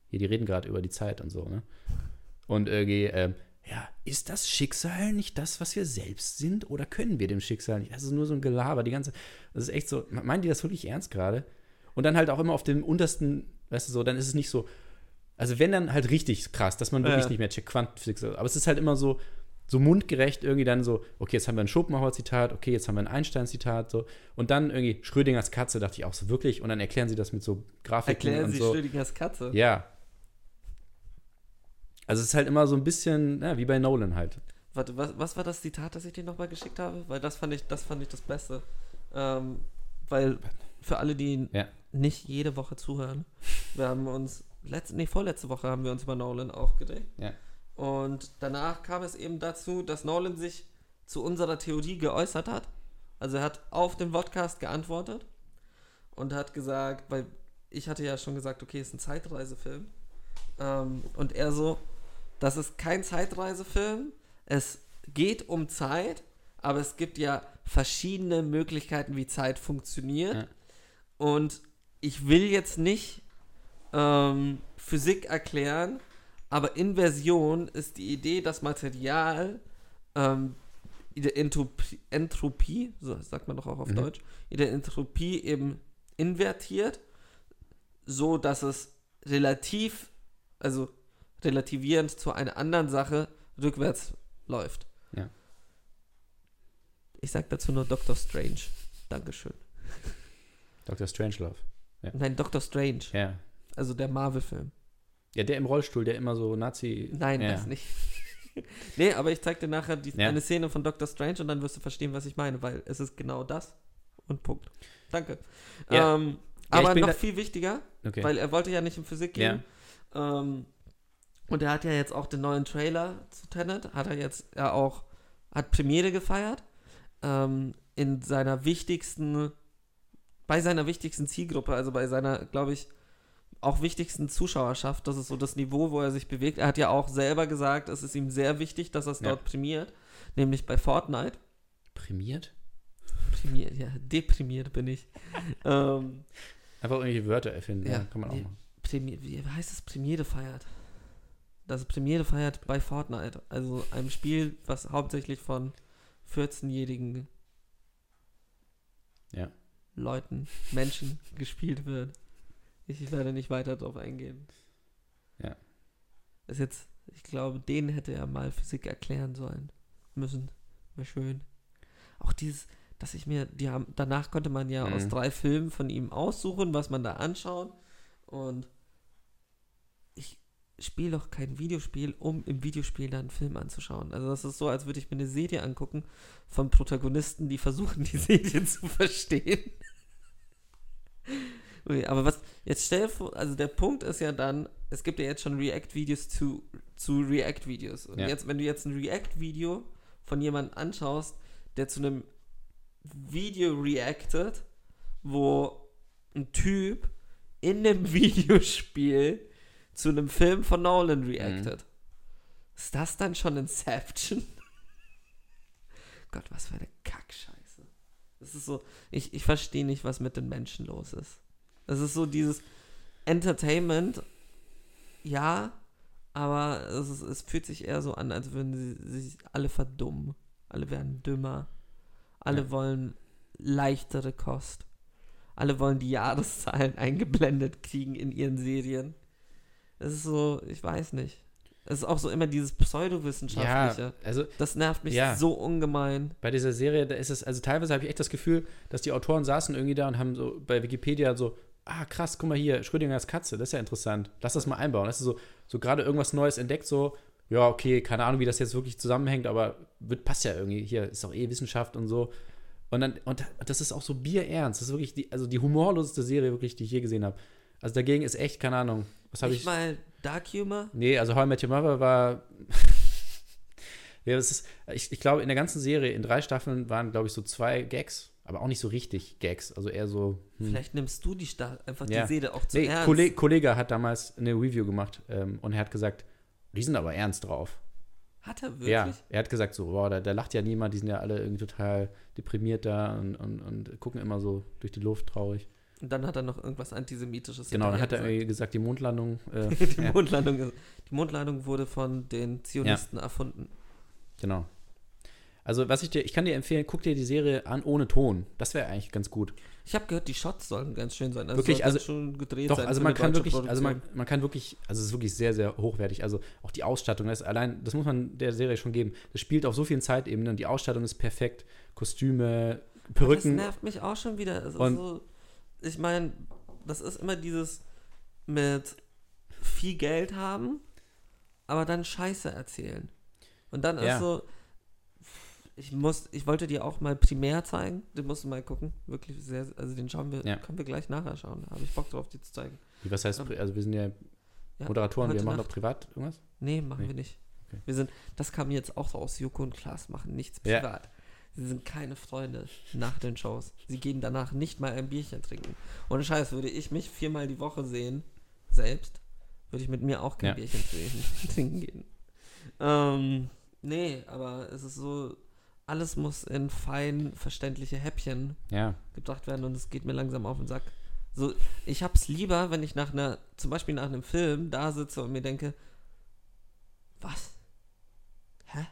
[SPEAKER 5] hier, die reden gerade über die Zeit und so. Ne? Und irgendwie, ähm, ja, ist das Schicksal nicht das, was wir selbst sind? Oder können wir dem Schicksal nicht? Das ist nur so ein Gelaber, die ganze, das ist echt so, meinen die das wirklich ernst gerade? Und dann halt auch immer auf dem untersten, weißt du so, dann ist es nicht so, also wenn dann halt richtig krass, dass man wirklich
[SPEAKER 4] Ja.
[SPEAKER 5] nicht mehr checkt, Quantenphysik, aber es ist halt immer so, so mundgerecht irgendwie dann so, okay, jetzt haben wir ein Schopenhauer-Zitat, okay, jetzt haben wir ein Einstein-Zitat, so. Und dann irgendwie Schrödingers Katze, dachte ich auch so wirklich, und dann erklären sie das mit so Grafiken
[SPEAKER 4] Erklären
[SPEAKER 5] und
[SPEAKER 4] Sie
[SPEAKER 5] so.
[SPEAKER 4] Schrödingers Katze.
[SPEAKER 5] Ja. Also es ist halt immer so ein bisschen, ja, wie bei Nolan halt.
[SPEAKER 4] Warte, was, was war das Zitat, das ich dir nochmal geschickt habe? Weil das fand ich, das fand ich das Beste. Ähm, weil für alle, die
[SPEAKER 5] Ja.
[SPEAKER 4] nicht jede Woche zuhören, wir haben uns, letzte, nee, vorletzte Woche haben wir uns über Nolan aufgeregt.
[SPEAKER 5] Ja.
[SPEAKER 4] Und danach kam es eben dazu, dass Nolan sich zu unserer Theorie geäußert hat. Also er hat auf den Podcast geantwortet und hat gesagt, weil ich hatte ja schon gesagt, okay, es ist ein Zeitreisefilm. Ähm, und er so, das ist kein Zeitreisefilm. Es geht um Zeit, aber es gibt ja verschiedene Möglichkeiten, wie Zeit funktioniert.
[SPEAKER 5] Ja.
[SPEAKER 4] Und ich will jetzt nicht ähm, Physik erklären, aber Inversion ist die Idee, dass Material ähm, in der Entropie, Entropie, so sagt man doch auch auf
[SPEAKER 5] Mhm.
[SPEAKER 4] Deutsch, in der Entropie eben invertiert, so dass es relativ, also relativierend zu einer anderen Sache rückwärts läuft.
[SPEAKER 5] Ja.
[SPEAKER 4] Ich sag dazu nur Doctor Strange. Dankeschön.
[SPEAKER 5] Dr. Strangelove.
[SPEAKER 4] Nein, Doctor Strange.
[SPEAKER 5] Ja.
[SPEAKER 4] Also der Marvel-Film.
[SPEAKER 5] Ja, der im Rollstuhl, der immer so Nazi.
[SPEAKER 4] Nein,
[SPEAKER 5] ja.
[SPEAKER 4] das nicht. nee, aber ich zeig dir nachher die,
[SPEAKER 5] Ja.
[SPEAKER 4] eine Szene von Doctor Strange und dann wirst du verstehen, was ich meine, weil es ist genau das und Punkt. Danke.
[SPEAKER 5] Ja.
[SPEAKER 4] Ähm,
[SPEAKER 5] Ja,
[SPEAKER 4] aber noch viel wichtiger,
[SPEAKER 5] Okay.
[SPEAKER 4] weil er wollte ja nicht in Physik gehen. Ähm, und er hat ja jetzt auch den neuen Trailer zu Tenet, hat er jetzt ja auch, hat Premiere gefeiert. Ähm, in seiner wichtigsten, bei seiner wichtigsten Zielgruppe, also bei seiner, glaube ich, auch wichtigsten Zuschauerschaft. Das ist so das Niveau, wo er sich bewegt. Er hat ja auch selber gesagt, es ist ihm sehr wichtig, dass er es
[SPEAKER 5] Ja.
[SPEAKER 4] dort prämiert, nämlich bei Fortnite.
[SPEAKER 5] Prämiert?
[SPEAKER 4] Prämiert, ja, deprimiert bin ich. ähm,
[SPEAKER 5] Einfach irgendwelche Wörter erfinden. Ja, kann man auch machen.
[SPEAKER 4] Wie heißt es? Premiere feiert. Das Premiere feiert bei Fortnite. Also einem Spiel, was hauptsächlich von 14-jährigen
[SPEAKER 5] Ja.
[SPEAKER 4] Leuten, Menschen gespielt wird. Ich werde nicht weiter darauf eingehen.
[SPEAKER 5] Ja.
[SPEAKER 4] Ist jetzt, ich glaube, denen hätte er mal Physik erklären sollen. Müssen. Wäre schön. Auch dieses, dass ich mir, die haben, danach konnte man ja
[SPEAKER 5] Mhm.
[SPEAKER 4] aus drei Filmen von ihm aussuchen, was man da anschaut. Und ich spiele doch kein Videospiel, um im Videospiel dann einen Film anzuschauen. Also das ist so, als würde ich mir eine Serie angucken von Protagonisten, die versuchen, die Serie zu verstehen. Okay, aber was, jetzt stell vor, also der Punkt ist ja dann, es gibt ja jetzt schon React-Videos zu, zu React-Videos. Und
[SPEAKER 5] Ja.
[SPEAKER 4] jetzt, wenn du jetzt ein React-Video von jemandem anschaust, der zu einem Video reactet, wo ein Typ in einem Videospiel zu einem Film von Nolan reactet. Ist das dann schon Inception? Gott, was für eine Kackscheiße. Das ist so, ich, ich verstehe nicht, was mit den Menschen los ist. Das ist so dieses Entertainment, ja, aber es, ist, es fühlt sich eher so an, als würden sie sich alle verdummen. Alle werden dümmer. Alle
[SPEAKER 5] Ja.
[SPEAKER 4] wollen leichtere Kost. Alle wollen die Jahreszahlen eingeblendet kriegen in ihren Serien. Es ist so, ich weiß nicht. Es ist auch so immer dieses Pseudowissenschaftliche.
[SPEAKER 5] Ja, also
[SPEAKER 4] Das nervt mich
[SPEAKER 5] Ja.
[SPEAKER 4] so ungemein.
[SPEAKER 5] bei dieser Serie, da ist es, also teilweise habe ich echt das Gefühl, dass die Autoren saßen irgendwie da und haben so bei Wikipedia so, ah krass, guck mal hier, Schrödingers Katze, das ist ja interessant. Lass das mal einbauen. Das ist so, so gerade irgendwas Neues entdeckt, so, ja, okay, keine Ahnung, wie das jetzt wirklich zusammenhängt, aber wird, passt ja irgendwie. Hier ist auch eh Wissenschaft und so. Und dann, und das ist auch so bierernst. Das ist wirklich die, also die humorloseste Serie, wirklich, die ich je gesehen habe. Also dagegen ist echt, keine Ahnung. Was habe
[SPEAKER 4] Nicht
[SPEAKER 5] ich?
[SPEAKER 4] mal Dark Humor?
[SPEAKER 5] Nee, also How I Met Your Mother war. ja, das ist, ich, ich glaube, in der ganzen Serie, in drei Staffeln waren, glaube ich, so zwei Gags, aber auch nicht so richtig Gags. Also eher so. Hm.
[SPEAKER 4] Vielleicht nimmst du die Sta einfach
[SPEAKER 5] Ja.
[SPEAKER 4] die Seele auch zu
[SPEAKER 5] Nee,
[SPEAKER 4] ernst.
[SPEAKER 5] Kollege, Kollege hat damals eine Review gemacht ähm, und er hat gesagt, die sind aber ernst drauf.
[SPEAKER 4] Hat er wirklich?
[SPEAKER 5] Ja, er hat gesagt so, boah, da, da lacht ja niemand, die sind ja alle irgendwie total deprimiert da und, und, und gucken immer so durch die Luft traurig.
[SPEAKER 4] Und dann hat er noch irgendwas Antisemitisches
[SPEAKER 5] Genau, dann hat er irgendwie gesagt, die Mondlandung, äh,
[SPEAKER 4] gesagt. die,
[SPEAKER 5] ja,
[SPEAKER 4] Mondlandung, die Mondlandung wurde von den Zionisten erfunden.
[SPEAKER 5] genau. Also was ich dir, ich kann dir empfehlen, guck dir die Serie an ohne Ton. Das wäre eigentlich ganz gut.
[SPEAKER 4] Ich habe gehört, die Shots sollen ganz schön sein.
[SPEAKER 5] Wirklich,
[SPEAKER 4] soll
[SPEAKER 5] also-
[SPEAKER 4] schon gedreht
[SPEAKER 5] Doch, also
[SPEAKER 4] für
[SPEAKER 5] man kann wirklich, also man,
[SPEAKER 4] Produktion.
[SPEAKER 5] man kann wirklich, also es ist wirklich sehr, sehr hochwertig. Also auch die Ausstattung, das ist allein, das muss man der Serie schon geben. Das spielt auf so vielen Zeitebenen die Ausstattung ist perfekt. Kostüme,
[SPEAKER 4] Das
[SPEAKER 5] Perücken.
[SPEAKER 4] nervt mich auch schon wieder. Es
[SPEAKER 5] Und-
[SPEAKER 4] so, ich meine, das ist immer dieses mit viel Geld haben, aber dann Scheiße erzählen. Und dann
[SPEAKER 5] Ja.
[SPEAKER 4] ist so, ich muss, ich wollte dir auch mal primär zeigen, den musst du mal gucken. Wirklich sehr, also den schauen wir,
[SPEAKER 5] Ja.
[SPEAKER 4] können wir gleich nachher schauen. Da habe ich Bock drauf, dir zu zeigen.
[SPEAKER 5] Wie, Was heißt, also wir sind ja
[SPEAKER 4] Ja,
[SPEAKER 5] Moderatoren, wir machen
[SPEAKER 4] Nacht.
[SPEAKER 5] doch privat irgendwas?
[SPEAKER 4] Nee, machen
[SPEAKER 5] Nee.
[SPEAKER 4] wir nicht.
[SPEAKER 5] Okay.
[SPEAKER 4] Wir sind, das kam jetzt auch so aus Joko und Klaas, machen nichts privat. Sie sind keine Freunde nach den Shows. Sie gehen danach nicht mal ein Bierchen trinken. Ohne Scheiß, würde ich mich viermal die Woche sehen, selbst, würde ich mit mir auch kein
[SPEAKER 5] Ja.
[SPEAKER 4] Bierchen trinken, trinken gehen. Ähm, nee, aber es ist so, alles muss in fein verständliche Häppchen
[SPEAKER 5] Ja,
[SPEAKER 4] gebracht werden und es geht mir langsam auf den Sack. So, ich hab's lieber, wenn ich nach einer, zum Beispiel nach einem Film da sitze und mir denke, was? Hä?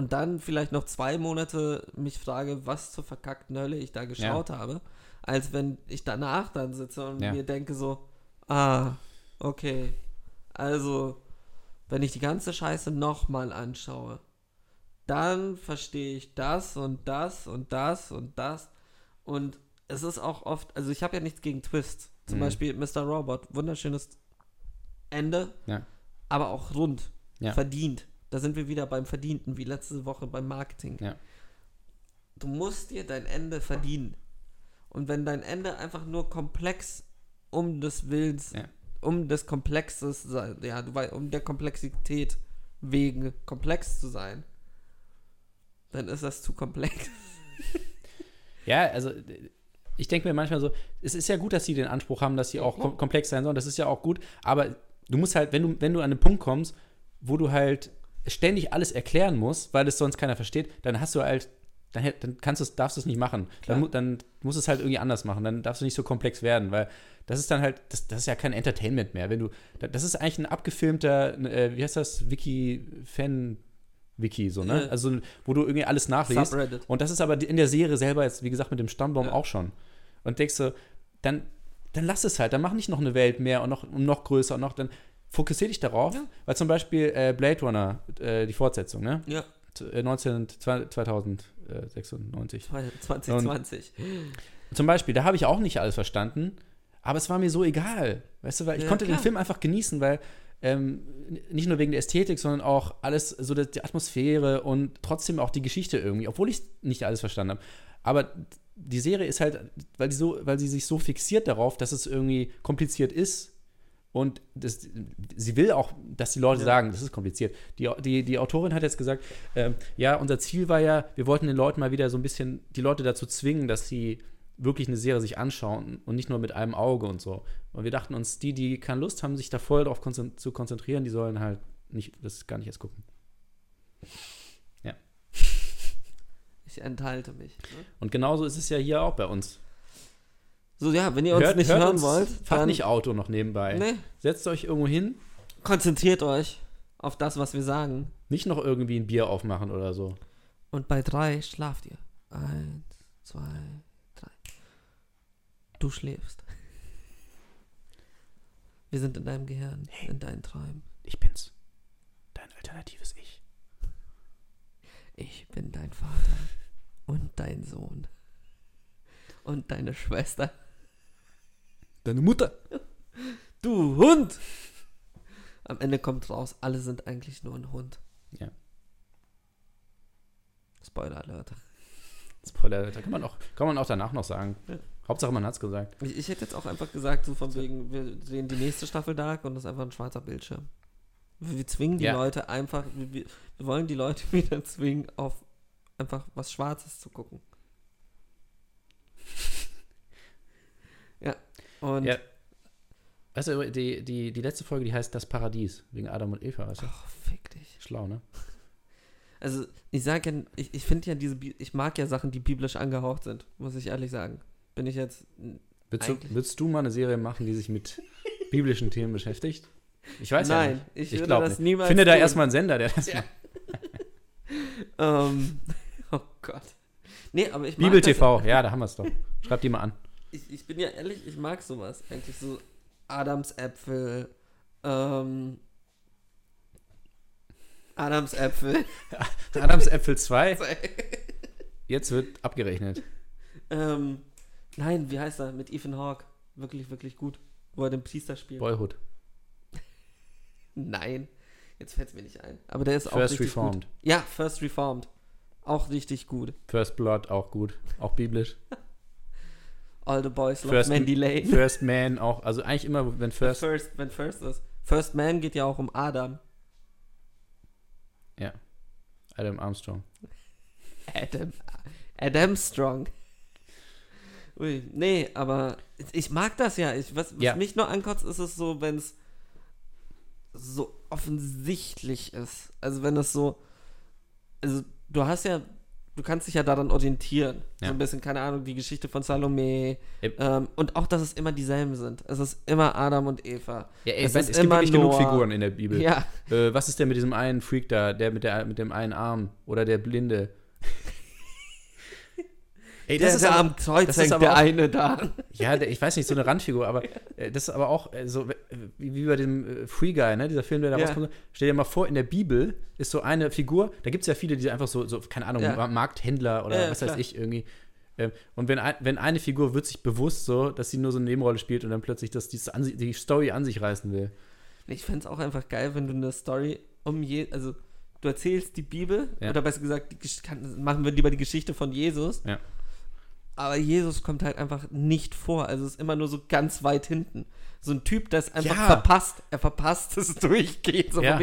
[SPEAKER 4] Und dann vielleicht noch zwei Monate mich frage, was zur verkackten Hölle ich da geschaut habe, als wenn ich danach dann sitze und
[SPEAKER 5] Ja.
[SPEAKER 4] mir denke so, ah, okay. Also, wenn ich die ganze Scheiße nochmal anschaue, dann verstehe ich das und das und das und das. Und es ist auch oft, also ich habe ja nichts gegen Twists. Zum
[SPEAKER 5] Mhm.
[SPEAKER 4] Beispiel Mr. Robot, wunderschönes Ende,
[SPEAKER 5] Ja.
[SPEAKER 4] aber auch rund,
[SPEAKER 5] Ja.
[SPEAKER 4] verdient. Da sind wir wieder beim Verdienten, wie letzte Woche beim Marketing.
[SPEAKER 5] Ja.
[SPEAKER 4] Du musst dir dein Ende verdienen. Und wenn dein Ende einfach nur komplex um des Willens,
[SPEAKER 5] Ja.
[SPEAKER 4] um des Komplexes, ja, um der Komplexität wegen komplex zu sein, dann ist das zu komplex.
[SPEAKER 5] Ja, also ich denke mir manchmal so, es ist ja gut, dass sie den Anspruch haben, dass sie auch kom komplex sein sollen. Das ist ja auch gut. Aber du musst halt, wenn du, wenn du an einen Punkt kommst, wo du halt ständig alles erklären musst, weil es sonst keiner versteht, dann hast du halt, dann, dann kannst du es, darfst du es nicht machen.
[SPEAKER 4] Klar.
[SPEAKER 5] Dann, dann musst du es halt irgendwie anders machen. Dann darfst du nicht so komplex werden, weil das ist dann halt, das, das ist ja kein Entertainment mehr. Wenn du, da- das ist eigentlich ein abgefilmter, äh, wie heißt das, Wiki-Fan- Wiki, so, ne?
[SPEAKER 4] Ja.
[SPEAKER 5] Also, wo du irgendwie alles nachliest.
[SPEAKER 4] Subreddit.
[SPEAKER 5] Und das ist aber in der Serie selber jetzt, wie gesagt, mit dem Stammbaum
[SPEAKER 4] Ja.
[SPEAKER 5] auch schon. Und denkst du, dann, dann lass es halt, dann mach nicht noch eine Welt mehr und noch, und noch größer und noch, dann fokussier dich darauf.
[SPEAKER 4] Ja.
[SPEAKER 5] Weil zum Beispiel äh, Blade Runner, äh, die Fortsetzung, ne?
[SPEAKER 4] Ja,
[SPEAKER 5] T- äh, 19, 2096.
[SPEAKER 4] 2020.
[SPEAKER 5] Zum Beispiel, da habe ich auch nicht alles verstanden, aber es war mir so egal. Weißt du, weil ich
[SPEAKER 4] Ja,
[SPEAKER 5] konnte
[SPEAKER 4] klar.
[SPEAKER 5] den Film einfach genießen, weil ähm, nicht nur wegen der Ästhetik, sondern auch alles, so die, die Atmosphäre und trotzdem auch die Geschichte irgendwie, obwohl ich nicht alles verstanden habe. Aber die Serie ist halt, weil, die so, weil sie sich so fixiert darauf, dass es irgendwie kompliziert ist. Und das, sie will auch, dass die Leute
[SPEAKER 4] Ja.
[SPEAKER 5] sagen, das ist kompliziert. Die, die, die Autorin hat jetzt gesagt, ähm, ja, unser Ziel war ja, wir wollten den Leuten mal wieder so ein bisschen die Leute dazu zwingen, dass sie wirklich eine Serie sich anschauen und nicht nur mit einem Auge und so. Und wir dachten uns, die, die keine Lust haben, sich da voll darauf konzen zu konzentrieren, die sollen halt nicht, das gar nicht erst gucken.
[SPEAKER 4] Ich enthalte mich. Ne?
[SPEAKER 5] Und genauso ist es ja hier auch bei uns.
[SPEAKER 4] So, ja, wenn ihr uns nicht hören
[SPEAKER 5] uns,
[SPEAKER 4] wollt,
[SPEAKER 5] Fahrt nicht Auto noch nebenbei.
[SPEAKER 4] nee,
[SPEAKER 5] Setzt euch irgendwo hin,
[SPEAKER 4] konzentriert euch auf das, was wir sagen.
[SPEAKER 5] nicht noch irgendwie ein Bier aufmachen oder so.
[SPEAKER 4] Und bei drei schlaft ihr. Eins, zwei, drei. Du schläfst. Wir sind in deinem Gehirn, in deinen Träumen.
[SPEAKER 5] Ich bin's. Dein alternatives Ich.
[SPEAKER 4] Ich bin dein Vater und dein Sohn. Und deine Schwester.
[SPEAKER 5] Deine Mutter.
[SPEAKER 4] Du Hund! Am Ende kommt raus, alle sind eigentlich nur ein Hund.
[SPEAKER 5] Ja.
[SPEAKER 4] Spoiler Alert.
[SPEAKER 5] Spoiler, da kann man auch, kann man auch danach noch sagen.
[SPEAKER 4] Ja.
[SPEAKER 5] Hauptsache, man hat's gesagt.
[SPEAKER 4] Ich, ich hätte jetzt auch einfach gesagt, so von wegen, wir sehen die nächste Staffel Dark und das ist einfach ein schwarzer Bildschirm. Wir, wir zwingen die
[SPEAKER 5] Ja.
[SPEAKER 4] Leute einfach, wir wir wollen die Leute wieder zwingen, auf einfach was Schwarzes zu gucken. ja, und
[SPEAKER 5] Ja. Weißt du, die, die, die letzte Folge, die heißt Das Paradies, wegen Adam und Eva, weißt du?
[SPEAKER 4] oh, fick dich.
[SPEAKER 5] Schlau, ne?
[SPEAKER 4] Also, ich sage ja, ich, ich finde ja diese, Bi- ich mag ja Sachen, die biblisch angehaucht sind, muss ich ehrlich sagen. Bin ich jetzt,
[SPEAKER 5] Würdest du, würdest du mal eine Serie machen, die sich mit biblischen Themen beschäftigt? Ich weiß ja
[SPEAKER 4] nein,
[SPEAKER 5] nicht.
[SPEAKER 4] ich,
[SPEAKER 5] Ich glaube
[SPEAKER 4] das
[SPEAKER 5] nicht.
[SPEAKER 4] niemals
[SPEAKER 5] Finde da erstmal einen Sender, der das
[SPEAKER 4] Ja.
[SPEAKER 5] macht.
[SPEAKER 4] Ähm, oh Gott. Nee, aber ich
[SPEAKER 5] Bibel TV, ja, da haben wir es doch. Schreib die mal an.
[SPEAKER 4] Ich, ich bin ja ehrlich, ich mag sowas. Eigentlich so Adamsäpfel, ähm, Adamsäpfel.
[SPEAKER 5] Adams Äpfel 2, jetzt wird abgerechnet.
[SPEAKER 4] ähm, nein, wie heißt er? Mit Ethan Hawke. Wirklich, wirklich gut. Wo er den Priester spielt.
[SPEAKER 5] Boyhood.
[SPEAKER 4] Nein, jetzt fällt es mir nicht ein. Aber der ist auch
[SPEAKER 5] First
[SPEAKER 4] richtig
[SPEAKER 5] Reformed.
[SPEAKER 4] gut. Ja, First Reformed. Auch richtig gut.
[SPEAKER 5] First Blood, auch gut. Auch biblisch.
[SPEAKER 4] All the Boys Love
[SPEAKER 5] First-
[SPEAKER 4] Mandy Lane.
[SPEAKER 5] First Man, auch. Also eigentlich immer, wenn First.
[SPEAKER 4] First, wenn First ist. First Man geht ja auch um Adam.
[SPEAKER 5] Adam Armstrong.
[SPEAKER 4] Adam. Adam Strong. Ui, nee, aber ich mag das ja. Ich, was was
[SPEAKER 5] Ja.
[SPEAKER 4] mich nur ankotzt, ist es so, wenn es so offensichtlich ist. Also wenn es so. Also du hast ja. Du kannst dich ja daran orientieren.
[SPEAKER 5] Ja.
[SPEAKER 4] So ein bisschen, keine Ahnung, die Geschichte von Salome. Ähm, und auch, dass es immer dieselben sind. Es ist immer Adam und Eva.
[SPEAKER 5] Ja, ey,
[SPEAKER 4] Es
[SPEAKER 5] es, es gibt wirklich genug. Figuren in der Bibel.
[SPEAKER 4] Ja,
[SPEAKER 5] Äh, was ist denn mit diesem einen Freak da, der mit, der mit dem einen Arm oder der Blinde? Ey,
[SPEAKER 4] der, der am Kreuz
[SPEAKER 5] das ist
[SPEAKER 4] hängt, der
[SPEAKER 5] auch-
[SPEAKER 4] eine da.
[SPEAKER 5] Ja, der, ich weiß nicht, so eine Randfigur, aber äh, das ist aber auch äh, so, wie, wie bei dem äh, Free Guy, ne, dieser Film, der da
[SPEAKER 4] Ja.
[SPEAKER 5] rauskommt. Stell dir mal vor, in der Bibel ist so eine Figur, da gibt es ja viele, die einfach so, so keine Ahnung,
[SPEAKER 4] Ja.
[SPEAKER 5] Markthändler oder
[SPEAKER 4] Ja,
[SPEAKER 5] was
[SPEAKER 4] klar.
[SPEAKER 5] weiß ich irgendwie. Ähm, und wenn, ein, wenn eine Figur wird sich bewusst so, dass sie nur so eine Nebenrolle spielt und dann plötzlich das, die, die Story an sich reißen will.
[SPEAKER 4] Ich fände es auch einfach geil, wenn du eine Story um je, also du erzählst die Bibel,
[SPEAKER 5] Ja.
[SPEAKER 4] oder besser gesagt, die, machen wir lieber die Geschichte von Jesus.
[SPEAKER 5] Ja.
[SPEAKER 4] Aber Jesus kommt halt einfach nicht vor. Also es ist immer nur so ganz weit hinten. So ein Typ, der es einfach
[SPEAKER 5] Ja.
[SPEAKER 4] verpasst. Er verpasst es durchgeht. So
[SPEAKER 5] Ja.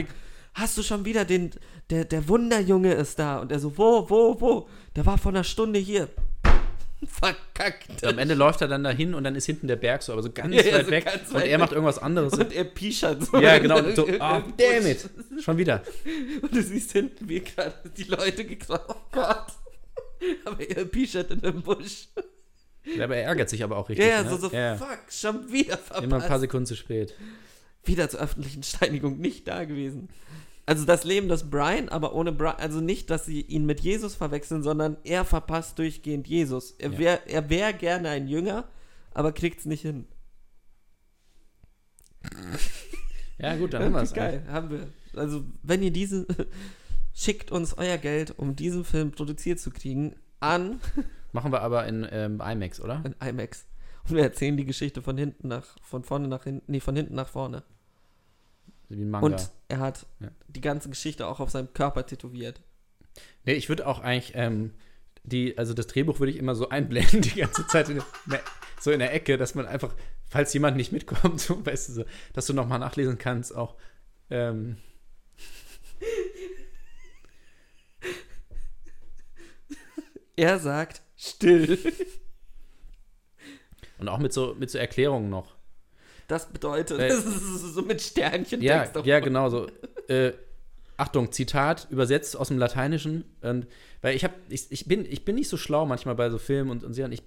[SPEAKER 4] hast du schon wieder den, der, der Wunderjunge ist da. Und er so, wo, wo, wo? Der war vor einer Stunde hier. Verkackt.
[SPEAKER 5] Am Ende läuft er dann dahin und dann ist hinten der Berg so, aber so ganz
[SPEAKER 4] Ja,
[SPEAKER 5] weit
[SPEAKER 4] so
[SPEAKER 5] weg.
[SPEAKER 4] ganz
[SPEAKER 5] und
[SPEAKER 4] weit
[SPEAKER 5] er macht irgendwas anderes.
[SPEAKER 4] Und er pischert so.
[SPEAKER 5] ja, genau. Und so, ah, damn it. Schon wieder.
[SPEAKER 4] Und du siehst hinten, wie gerade die Leute geklaut Oh Gott. Aber er pischert in dem Busch.
[SPEAKER 5] Ja, aber er ärgert sich aber auch
[SPEAKER 4] Ja,
[SPEAKER 5] richtig.
[SPEAKER 4] ja,
[SPEAKER 5] ne?
[SPEAKER 4] so, so,
[SPEAKER 5] Ja, ja.
[SPEAKER 4] fuck, schon wieder verpasst.
[SPEAKER 5] Immer ein paar Sekunden zu spät.
[SPEAKER 4] wieder zur öffentlichen Steinigung nicht da gewesen. Also das Leben des Brian, aber ohne Brian, also nicht, dass sie ihn mit Jesus verwechseln, sondern er verpasst durchgehend Jesus. Er
[SPEAKER 5] Ja.
[SPEAKER 4] wäre er wär gerne ein Jünger, aber kriegt's nicht hin.
[SPEAKER 5] Ja, gut, dann haben wir es.
[SPEAKER 4] Geil, haben wir. Also, wenn ihr diesen, schickt uns euer Geld, um diesen Film produziert zu kriegen, an
[SPEAKER 5] Machen wir aber in ähm, IMAX, oder?
[SPEAKER 4] in IMAX. Und wir erzählen die Geschichte von hinten nach, von vorne nach hinten, nee, von hinten nach vorne.
[SPEAKER 5] Wie ein Manga.
[SPEAKER 4] Und er hat
[SPEAKER 5] Ja.
[SPEAKER 4] die ganze Geschichte auch auf seinem Körper tätowiert.
[SPEAKER 5] nee, ich würde auch eigentlich, ähm, die, also das Drehbuch würde ich immer so einblenden, die ganze Zeit in so in der Ecke, dass man einfach, falls jemand nicht mitkommt, so, weißt du, so, dass du nochmal nachlesen kannst, auch. Ähm,
[SPEAKER 4] Er sagt, still.
[SPEAKER 5] und auch mit so, mit so Erklärungen noch.
[SPEAKER 4] Das bedeutet,
[SPEAKER 5] Äh,
[SPEAKER 4] so mit Sternchen
[SPEAKER 5] Ja, ja, genau so. Äh, Achtung, Zitat, übersetzt aus dem Lateinischen. Und, weil ich, hab, ich, ich, bin, ich bin nicht so schlau manchmal bei so Filmen und, und Serien. Ich,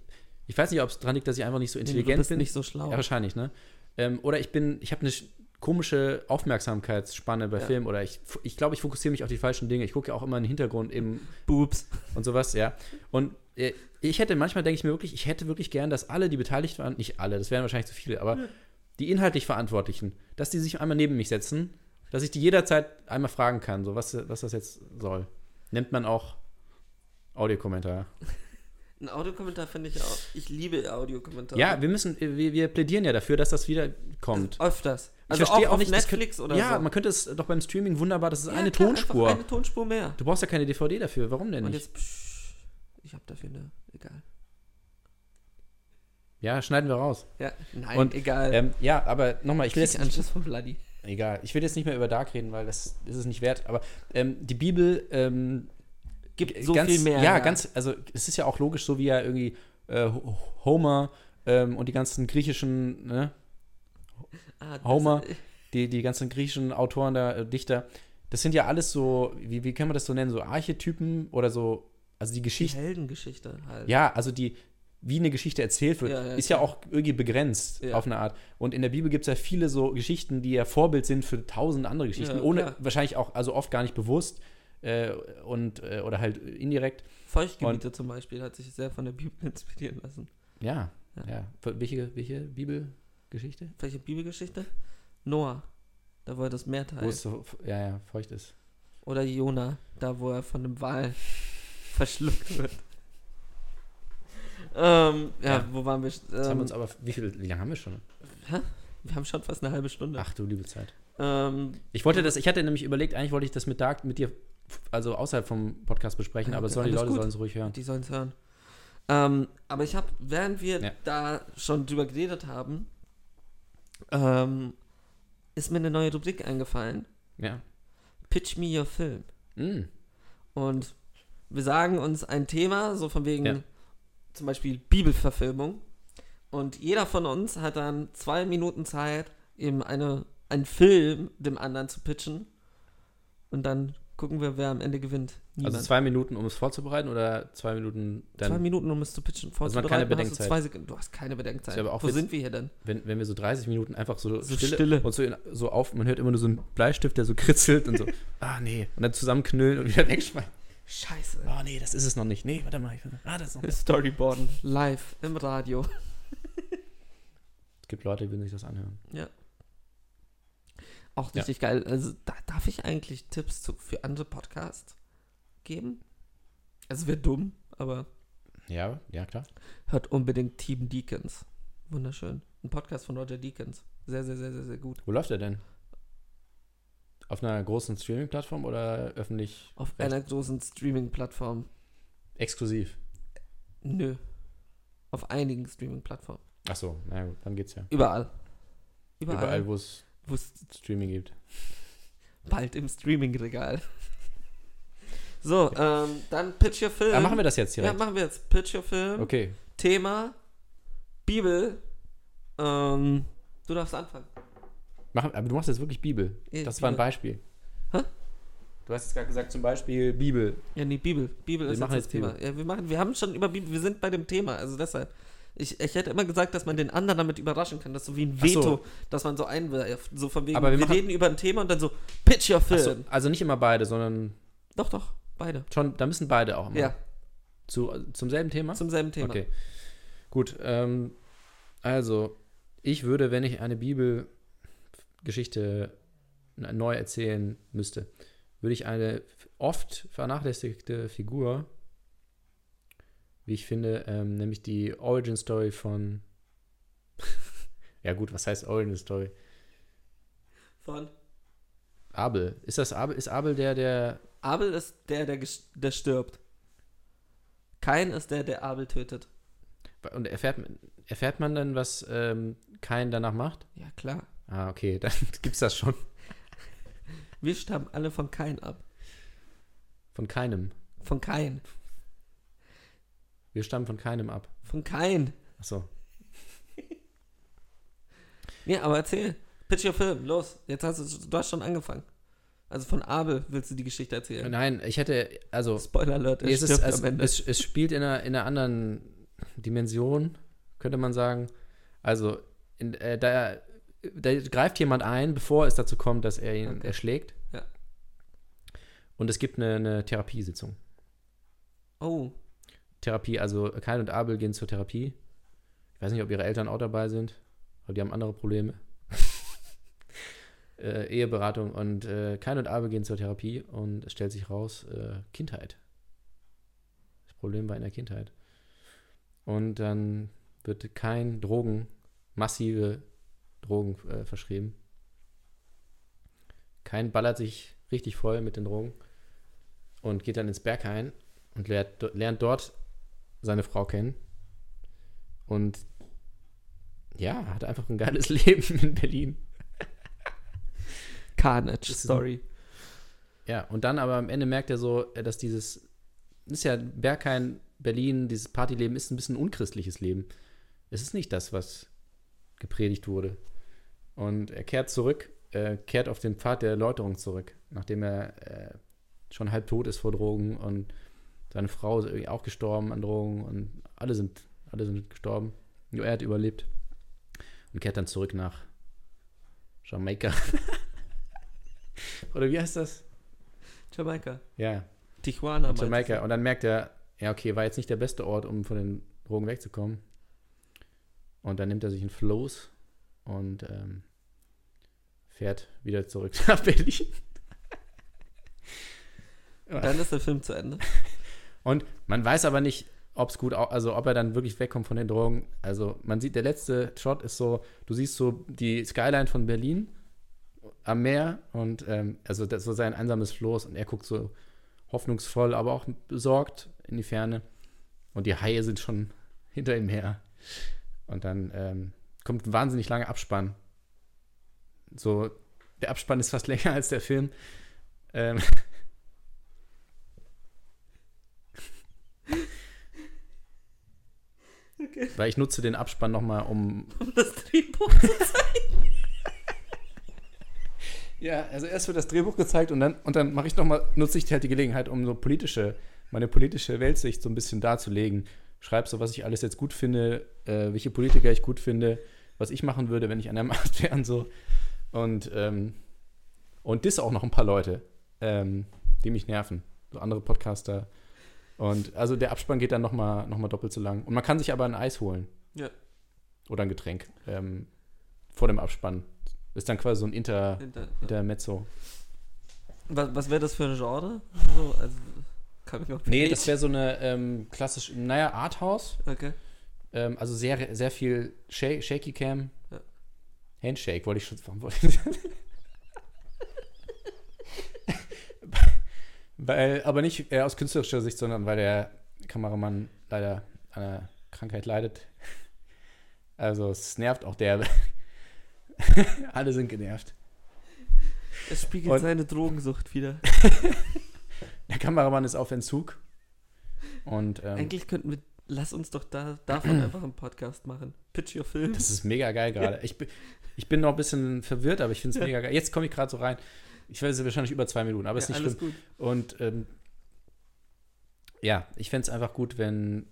[SPEAKER 5] ich weiß nicht, ob es daran liegt, dass ich einfach nicht so
[SPEAKER 4] Du
[SPEAKER 5] intelligent
[SPEAKER 4] bist
[SPEAKER 5] bin.
[SPEAKER 4] nicht so schlau.
[SPEAKER 5] Ja, wahrscheinlich, ne? Ähm, oder ich bin, ich habe eine komische Aufmerksamkeitsspanne bei
[SPEAKER 4] Ja.
[SPEAKER 5] Filmen oder ich, ich glaube, ich fokussiere mich auf die falschen Dinge. Ich gucke ja auch immer in den Hintergrund eben
[SPEAKER 4] Boobs.
[SPEAKER 5] und sowas, ja. Und äh, ich hätte, manchmal denke ich mir wirklich, ich hätte wirklich gern, dass alle, die beteiligt waren, nicht alle, das wären wahrscheinlich zu viele, aber die inhaltlich Verantwortlichen, dass die sich einmal neben mich setzen, dass ich die jederzeit einmal fragen kann, so was, was das jetzt soll. Nennt man auch Audiokommentar.
[SPEAKER 4] Ein Audiokommentar finde ich auch. Ich liebe Audiokommentare.
[SPEAKER 5] Ja, wir müssen, wir, wir plädieren ja dafür, dass das wieder kommt.
[SPEAKER 4] Öfters.
[SPEAKER 5] Ich
[SPEAKER 4] Also
[SPEAKER 5] verstehe
[SPEAKER 4] auch,
[SPEAKER 5] auch
[SPEAKER 4] auf
[SPEAKER 5] nicht, das
[SPEAKER 4] Netflix oder
[SPEAKER 5] ja,
[SPEAKER 4] so.
[SPEAKER 5] man könnte es doch beim Streaming wunderbar, das ist
[SPEAKER 4] Ja,
[SPEAKER 5] eine
[SPEAKER 4] klar,
[SPEAKER 5] Tonspur.
[SPEAKER 4] Eine Tonspur mehr.
[SPEAKER 5] Du brauchst ja keine DVD dafür, warum denn
[SPEAKER 4] Und
[SPEAKER 5] nicht?
[SPEAKER 4] jetzt, psch, ich habe dafür eine, egal.
[SPEAKER 5] Ja, schneiden wir raus.
[SPEAKER 4] Ja, nein,
[SPEAKER 5] Und,
[SPEAKER 4] egal.
[SPEAKER 5] Ähm, ja, aber nochmal, ich will jetzt
[SPEAKER 4] Anschluss von Bloody.
[SPEAKER 5] Egal. Ich will jetzt nicht mehr über Dark reden, weil das ist es nicht wert. Aber ähm, die Bibel ähm,
[SPEAKER 4] Gibt so
[SPEAKER 5] ganz,
[SPEAKER 4] viel mehr.
[SPEAKER 5] Ja, ganz. Also es ist ja auch logisch, so wie ja irgendwie äh, Ho- Homer ähm, und die ganzen griechischen, ne,
[SPEAKER 4] Ah,
[SPEAKER 5] Homer. die, die ganzen griechischen Autoren, da, äh, Dichter, das sind ja alles so, wie, wie kann man das so nennen, so Archetypen oder so, also die
[SPEAKER 4] Die
[SPEAKER 5] Geschichte.
[SPEAKER 4] Heldengeschichte halt.
[SPEAKER 5] Ja, also die, wie eine Geschichte erzählt wird,
[SPEAKER 4] Ja, ja,
[SPEAKER 5] ist ja auch irgendwie begrenzt
[SPEAKER 4] Ja.
[SPEAKER 5] auf eine Art. Und in der Bibel gibt es ja viele so Geschichten, die ja Vorbild sind für tausend andere Geschichten,
[SPEAKER 4] Ja,
[SPEAKER 5] ohne
[SPEAKER 4] klar.
[SPEAKER 5] wahrscheinlich auch, also oft gar nicht bewusst äh, und äh, oder halt indirekt.
[SPEAKER 4] Feuchtgebiete zum Beispiel hat sich sehr von der Bibel inspirieren lassen.
[SPEAKER 5] Ja,
[SPEAKER 4] Ja.
[SPEAKER 5] ja. Welche, welche Bibelgeschichte?
[SPEAKER 4] Welche Bibelgeschichte? Noah, da wo er das Meer
[SPEAKER 5] Wo
[SPEAKER 4] teilt.
[SPEAKER 5] es so ja, ja, feucht ist.
[SPEAKER 4] Oder Jona, da wo er von einem Wal verschluckt wird. Ähm, ja,
[SPEAKER 5] Ja.
[SPEAKER 4] wo waren wir?
[SPEAKER 5] Jetzt haben wir
[SPEAKER 4] Ähm,
[SPEAKER 5] uns aber, wie viel, wie lange haben wir schon?
[SPEAKER 4] wir haben schon fast eine halbe Stunde.
[SPEAKER 5] Ach du liebe Zeit.
[SPEAKER 4] Ähm,
[SPEAKER 5] Ich wollte das, ich hatte nämlich überlegt, eigentlich wollte ich das mit Dark mit dir, also außerhalb vom Podcast besprechen,
[SPEAKER 4] Ja,
[SPEAKER 5] aber sollen die Leute sollen es ruhig hören.
[SPEAKER 4] die sollen es hören. Ähm, aber ich habe, während wir
[SPEAKER 5] Ja.
[SPEAKER 4] da schon drüber geredet haben, ähm, ist mir eine neue Rubrik eingefallen.
[SPEAKER 5] Ja.
[SPEAKER 4] Pitch me your film.
[SPEAKER 5] Mm.
[SPEAKER 4] Und wir sagen uns ein Thema, so von wegen
[SPEAKER 5] Ja.
[SPEAKER 4] zum Beispiel Bibelverfilmung. Und jeder von uns hat dann zwei Minuten Zeit, eben eine, einen Film dem anderen zu pitchen. Und dann gucken wir, wer am Ende gewinnt. Niemand.
[SPEAKER 5] Also zwei Minuten, um es vorzubereiten oder zwei Minuten dann,
[SPEAKER 4] zwei Minuten, um es zu pitchen.
[SPEAKER 5] Also man keine
[SPEAKER 4] Vorzubereiten, hast du
[SPEAKER 5] Bedenkzeit.
[SPEAKER 4] zwei. Du hast keine Bedenkzeit.
[SPEAKER 5] Auch
[SPEAKER 4] Wo
[SPEAKER 5] jetzt-
[SPEAKER 4] sind wir hier denn?
[SPEAKER 5] wenn, wenn wir so 30 Minuten einfach so,
[SPEAKER 4] So
[SPEAKER 5] stille,
[SPEAKER 4] Stille.
[SPEAKER 5] und so, in, so auf, man hört immer nur so einen Bleistift, der so kritzelt und so, ah nee, und dann zusammenknüllen und wieder wegschmeißen.
[SPEAKER 4] Scheiße.
[SPEAKER 5] Oh nee, das ist es noch nicht. Nee, warte mal, ich, ah, das ist noch. Es
[SPEAKER 4] Storyboarden. Live im Radio.
[SPEAKER 5] gibt Leute, die würden sich das anhören.
[SPEAKER 4] Auch
[SPEAKER 5] Ja.
[SPEAKER 4] richtig geil. Also, da, darf ich eigentlich Tipps zu, für andere Podcasts geben? Also, wäre dumm, aber
[SPEAKER 5] Ja, ja, klar.
[SPEAKER 4] hört unbedingt Team Deacons. Wunderschön. Ein Podcast von Roger Deacons. Sehr, sehr, sehr, sehr, sehr gut.
[SPEAKER 5] Wo läuft er denn? Auf einer großen Streaming-Plattform oder öffentlich
[SPEAKER 4] Auf
[SPEAKER 5] Recht.
[SPEAKER 4] einer großen Streaming-Plattform.
[SPEAKER 5] exklusiv?
[SPEAKER 4] Nö. Auf einigen Streaming-Plattformen.
[SPEAKER 5] Ach so, na gut, dann geht's ja.
[SPEAKER 4] Überall. Überall.
[SPEAKER 5] Überall, wo es
[SPEAKER 4] wo es
[SPEAKER 5] Streaming gibt.
[SPEAKER 4] bald im Streaming-Regal. So, ähm, dann Pitch Your Film.
[SPEAKER 5] Ah, machen wir das jetzt
[SPEAKER 4] Ja,
[SPEAKER 5] direkt?
[SPEAKER 4] machen wir jetzt. Pitch Your Film.
[SPEAKER 5] okay.
[SPEAKER 4] Thema Bibel. Ähm, du darfst anfangen.
[SPEAKER 5] Machen, aber du machst jetzt wirklich Bibel.
[SPEAKER 4] Ja,
[SPEAKER 5] Das war ein
[SPEAKER 4] Bibel.
[SPEAKER 5] Beispiel.
[SPEAKER 4] Hä?
[SPEAKER 5] Du hast jetzt gerade gesagt, zum Beispiel Bibel.
[SPEAKER 4] Ja, nee, Bibel. Bibel
[SPEAKER 5] Wir
[SPEAKER 4] ist
[SPEAKER 5] machen
[SPEAKER 4] jetzt das Thema. Ja, wir, machen, wir haben schon über Bibel, wir sind bei dem Thema, also deshalb. Ich, ich hätte immer gesagt, dass man den anderen damit überraschen kann. Das ist so wie ein
[SPEAKER 5] Ach so.
[SPEAKER 4] Veto, dass man so einwirft. So von wegen,
[SPEAKER 5] Aber wir
[SPEAKER 4] wir, reden über ein Thema und dann so, pitch your film.
[SPEAKER 5] so, also nicht immer beide, sondern
[SPEAKER 4] Doch, doch, beide.
[SPEAKER 5] schon, da müssen beide auch immer.
[SPEAKER 4] Ja,
[SPEAKER 5] Zu, zum selben Thema?
[SPEAKER 4] zum selben Thema.
[SPEAKER 5] Okay. Gut, ähm, also, ich würde, wenn ich eine Bibelgeschichte neu erzählen müsste, würde ich eine oft vernachlässigte Figur, wie ich finde, ähm, nämlich die Origin Story von. ja, gut, was heißt Origin Story?
[SPEAKER 4] Von
[SPEAKER 5] Abel. Ist das Abel? Ist Abel der, der.
[SPEAKER 4] Abel ist der, der, der stirbt. Kain ist der, der Abel tötet.
[SPEAKER 5] Und erfährt, erfährt man dann, was ähm, Kain danach macht?
[SPEAKER 4] Ja, klar.
[SPEAKER 5] Ah, okay, dann gibt's das schon.
[SPEAKER 4] Wir stammen alle von Kain ab.
[SPEAKER 5] Von keinem.
[SPEAKER 4] Von Kain.
[SPEAKER 5] Wir stammen von keinem ab.
[SPEAKER 4] Von Kain.
[SPEAKER 5] Achso.
[SPEAKER 4] Ja, aber erzähl. Pitch your film. Los. Jetzt hast du, du hast schon angefangen. Also von Abel willst du die Geschichte erzählen.
[SPEAKER 5] Nein, ich hätte, also,
[SPEAKER 4] Spoiler Alert, er
[SPEAKER 5] nee, es, ist,
[SPEAKER 4] Ende.
[SPEAKER 5] es, es spielt in einer, in einer anderen Dimension, könnte man sagen. Also, in, äh, da, da greift jemand ein, bevor es dazu kommt, dass er ihn
[SPEAKER 4] Okay.
[SPEAKER 5] erschlägt.
[SPEAKER 4] Ja.
[SPEAKER 5] Und es gibt eine, eine Therapiesitzung.
[SPEAKER 4] oh,
[SPEAKER 5] Therapie, also Kain und Abel gehen zur Therapie. Ich weiß nicht, ob ihre Eltern auch dabei sind, aber die haben andere Probleme. äh, Eheberatung und äh, Kain und Abel gehen zur Therapie und es stellt sich raus, äh, Kindheit. Das Problem war in der Kindheit. Und dann wird kein Drogen, massive Drogen äh, verschrieben. Kein ballert sich richtig voll mit den Drogen und geht dann ins Berghain und lernt, lernt dort seine Frau kennen. Und ja, hat einfach ein geiles Leben in Berlin.
[SPEAKER 4] Carnage Story.
[SPEAKER 5] Ja, und dann aber am Ende merkt er so, äh, dass dieses, ist ja Berghain, Berlin, dieses Partyleben ist ein bisschen ein unchristliches Leben. Es ist nicht das, was gepredigt wurde. Und er kehrt zurück, äh, kehrt auf den Pfad der Erläuterung zurück, nachdem er äh, schon halb tot ist vor Drogen und seine Frau ist irgendwie auch gestorben an Drogen und alle sind, alle sind gestorben. Nur er hat überlebt und kehrt dann zurück nach Jamaika. Oder wie heißt das?
[SPEAKER 4] Jamaika.
[SPEAKER 5] Ja,
[SPEAKER 4] Tijuana. meinte
[SPEAKER 5] Jamaika. Und dann merkt er, ja, okay, war jetzt nicht der beste Ort, um von den Drogen wegzukommen. Und dann nimmt er sich einen Floß und ähm, fährt wieder zurück nach Berlin.
[SPEAKER 4] Und dann ist der Film zu Ende.
[SPEAKER 5] Und man weiß aber nicht, ob es gut, also ob er dann wirklich wegkommt von den Drogen. Also man sieht, der letzte Shot ist so, du siehst so die Skyline von Berlin am Meer und ähm, also das ist so sein einsames Floß und er guckt so hoffnungsvoll, aber auch besorgt in die Ferne und die Haie sind schon hinter ihm her. Und dann ähm, kommt ein wahnsinnig langer Abspann. So, der Abspann ist fast länger als der Film. Ähm, Weil ich nutze den Abspann nochmal, um.
[SPEAKER 4] Um das Drehbuch
[SPEAKER 5] Ja, also erst wird das Drehbuch gezeigt und dann, und dann mache ich noch mal, nutze ich halt die Gelegenheit, um so politische, meine politische Weltsicht so ein bisschen darzulegen. Schreib so, was ich alles jetzt gut finde, äh, welche Politiker ich gut finde, was ich machen würde, wenn ich an der Macht wäre und so. Und, ähm, und das auch noch ein paar Leute, ähm, die mich nerven. So andere Podcaster. Und also der Abspann geht dann noch mal, noch mal doppelt so lang. Und man kann sich aber ein Eis holen.
[SPEAKER 4] Ja.
[SPEAKER 5] Oder ein Getränk. Ähm, vor dem Abspann. Ist dann quasi so ein Inter,
[SPEAKER 4] Hinter-
[SPEAKER 5] Intermezzo.
[SPEAKER 4] Was, was wäre das für ein Genre? So, also, Coming of
[SPEAKER 5] Nee,
[SPEAKER 4] Age?
[SPEAKER 5] das wäre so eine ähm, klassische, naja, Arthouse.
[SPEAKER 4] Okay.
[SPEAKER 5] Ähm, also sehr, sehr viel Sha Shaky Cam.
[SPEAKER 4] Ja.
[SPEAKER 5] Handshake wollte ich schon. Warum wollte ich weil, aber nicht äh, aus künstlerischer Sicht, sondern weil der Kameramann leider an einer Krankheit leidet. Also es nervt auch derbe. Alle sind genervt.
[SPEAKER 4] Es spiegelt
[SPEAKER 5] Und-
[SPEAKER 4] seine Drogensucht wieder.
[SPEAKER 5] Der Kameramann ist auf Entzug. Und ähm,
[SPEAKER 4] Eigentlich könnten wir, lass uns doch da, davon einfach einen Podcast machen. Pitch your film.
[SPEAKER 5] Das ist mega geil gerade. Ich, bin- ich bin noch ein bisschen verwirrt, aber ich finde es mega geil. Jetzt komme ich gerade so rein. Ich weiß, es ist wahrscheinlich über zwei Minuten, aber ist
[SPEAKER 4] ja,
[SPEAKER 5] nicht
[SPEAKER 4] alles
[SPEAKER 5] schlimm.
[SPEAKER 4] gut.
[SPEAKER 5] Und ähm, ja, ich fände es einfach gut, wenn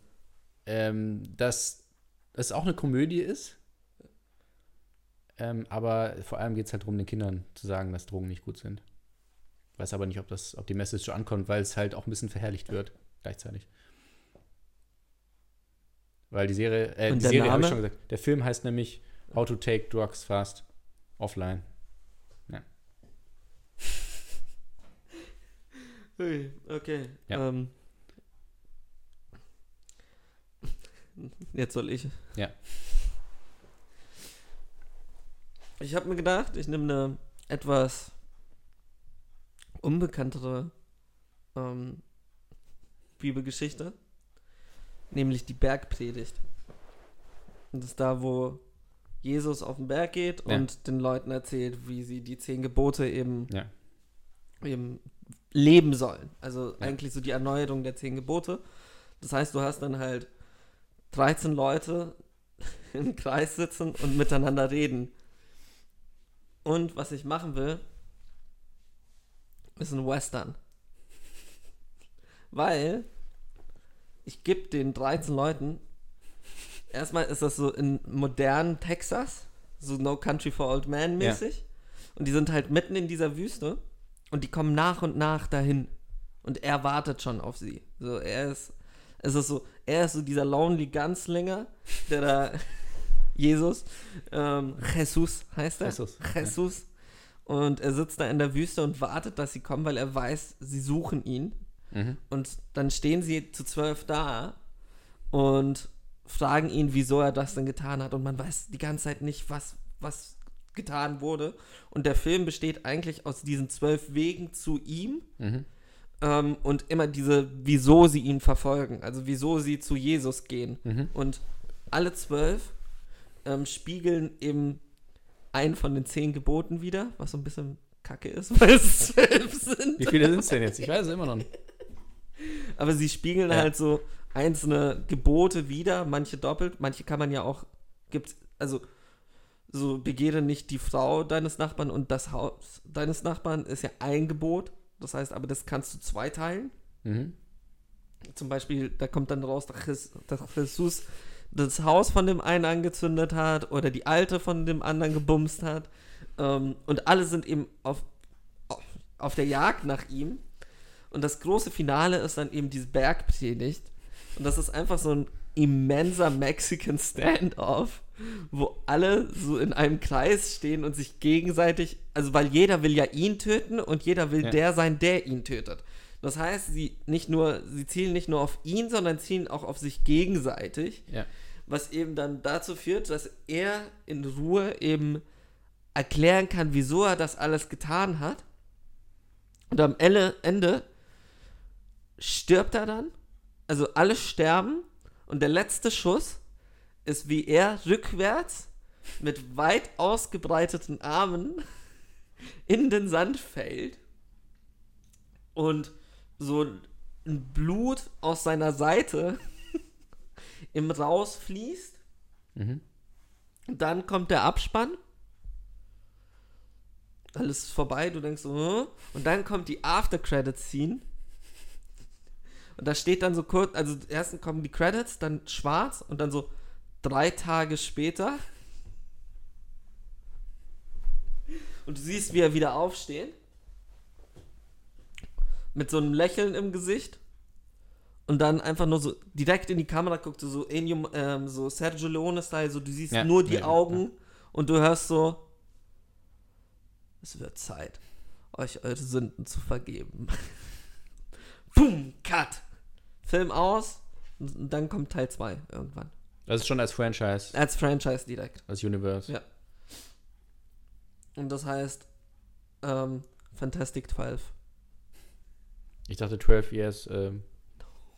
[SPEAKER 5] ähm, das, das auch eine Komödie ist. Ähm, aber vor allem geht es halt darum, den Kindern zu sagen, dass Drogen nicht gut sind. Weiß aber nicht, ob, das, ob die Message so ankommt, weil es halt auch ein bisschen verherrlicht wird, gleichzeitig. Weil die Serie, äh, die Serie habe ich schon gesagt, der Film heißt nämlich How to Take Drugs Fast Offline.
[SPEAKER 4] Okay.
[SPEAKER 5] Ja.
[SPEAKER 4] Ähm, jetzt soll ich.
[SPEAKER 5] Ja.
[SPEAKER 4] Ich habe mir gedacht, ich nehme eine etwas unbekanntere ähm, Bibelgeschichte, nämlich die Bergpredigt. Und das ist da, wo Jesus auf den Berg geht
[SPEAKER 5] Ja.
[SPEAKER 4] und den Leuten erzählt, wie sie die zehn Gebote eben
[SPEAKER 5] Ja.
[SPEAKER 4] eben leben sollen. Also
[SPEAKER 5] Ja.
[SPEAKER 4] eigentlich so die Erneuerung der zehn Gebote. Das heißt, du hast dann halt 13 Leute im Kreis sitzen und miteinander reden. Und was ich machen will, ist ein Western. Weil ich gebe den 13 Leuten, erstmal ist das so in modernen Texas, so No Country for Old Man mäßig. Und die sind halt mitten in dieser Wüste und die kommen nach und nach dahin. Und er wartet schon auf sie. So, er ist, es ist so, er ist so dieser Lonely Gunslinger, der da, Jesus, ähm, Jesus heißt er.
[SPEAKER 5] Jesus,
[SPEAKER 4] Jesus. Und er sitzt da in der Wüste und wartet, dass sie kommen, weil er weiß, sie suchen ihn.
[SPEAKER 5] Mhm.
[SPEAKER 4] Und dann stehen sie zu zwölf da und fragen ihn, wieso er das denn getan hat. Und man weiß die ganze Zeit nicht, was, was getan wurde. Und der Film besteht eigentlich aus diesen zwölf Wegen zu ihm
[SPEAKER 5] Mhm.
[SPEAKER 4] ähm, und immer diese, wieso sie ihn verfolgen. Also wieso sie zu Jesus gehen.
[SPEAKER 5] Mhm.
[SPEAKER 4] Und alle zwölf ähm, spiegeln eben einen von den zehn Geboten wieder, was so ein bisschen kacke ist, weil es zwölf sind.
[SPEAKER 5] Wie viele sind es denn jetzt? Ich weiß es immer noch nicht.
[SPEAKER 4] Aber sie spiegeln
[SPEAKER 5] Ja.
[SPEAKER 4] halt so einzelne Gebote wieder, manche doppelt, manche kann man ja auch, gibt's, also so begehre nicht die Frau deines Nachbarn und das Haus deines Nachbarn ist ja ein Gebot. Das heißt, aber das kannst du zweiteilen.
[SPEAKER 5] Mhm.
[SPEAKER 4] Zum Beispiel, da kommt dann raus, dass Jesus das Haus von dem einen angezündet hat oder die alte von dem anderen gebumst hat. Ähm, und alle sind eben auf, auf, auf der Jagd nach ihm. Und das große Finale ist dann eben diese Bergpredigt. Und das ist einfach so ein immenser Mexican Standoff, wo alle so in einem Kreis stehen und sich gegenseitig, also weil jeder will ja ihn töten und jeder will
[SPEAKER 5] Ja.
[SPEAKER 4] der sein, der ihn tötet. Das heißt, sie nicht nur, sie zielen nicht nur auf ihn, sondern zielen auch auf sich gegenseitig,
[SPEAKER 5] Ja.
[SPEAKER 4] was eben dann dazu führt, dass er in Ruhe eben erklären kann, wieso er das alles getan hat. Und am Ende stirbt er dann. Also alle sterben. Und der letzte Schuss ist, wie er rückwärts mit weit ausgebreiteten Armen in den Sand fällt. Und so ein Blut aus seiner Seite im rausfließt.
[SPEAKER 5] Mhm.
[SPEAKER 4] Und dann kommt der Abspann. Alles ist vorbei, du denkst so, hm? und dann kommt die After-Credit-Scene. Und da steht dann so kurz, also erst kommen die Credits, dann schwarz und dann so drei Tage später. Und du siehst, wie er wieder aufsteht. Mit so einem Lächeln im Gesicht. Und dann einfach nur so direkt in die Kamera guckt, so ähm, so Sergio Leone-Style, so du siehst
[SPEAKER 5] Ja,
[SPEAKER 4] nur die
[SPEAKER 5] ja, ja,
[SPEAKER 4] Augen und du hörst so, es wird Zeit, euch eure Sünden zu vergeben. Boom, Cut. Film aus und dann kommt Teil 2 irgendwann.
[SPEAKER 5] Das ist schon als Franchise,
[SPEAKER 4] Als Franchise direkt.
[SPEAKER 5] als Universe.
[SPEAKER 4] Ja. Und das heißt ähm, Fantastic 12.
[SPEAKER 5] Ich dachte 12 Years ähm,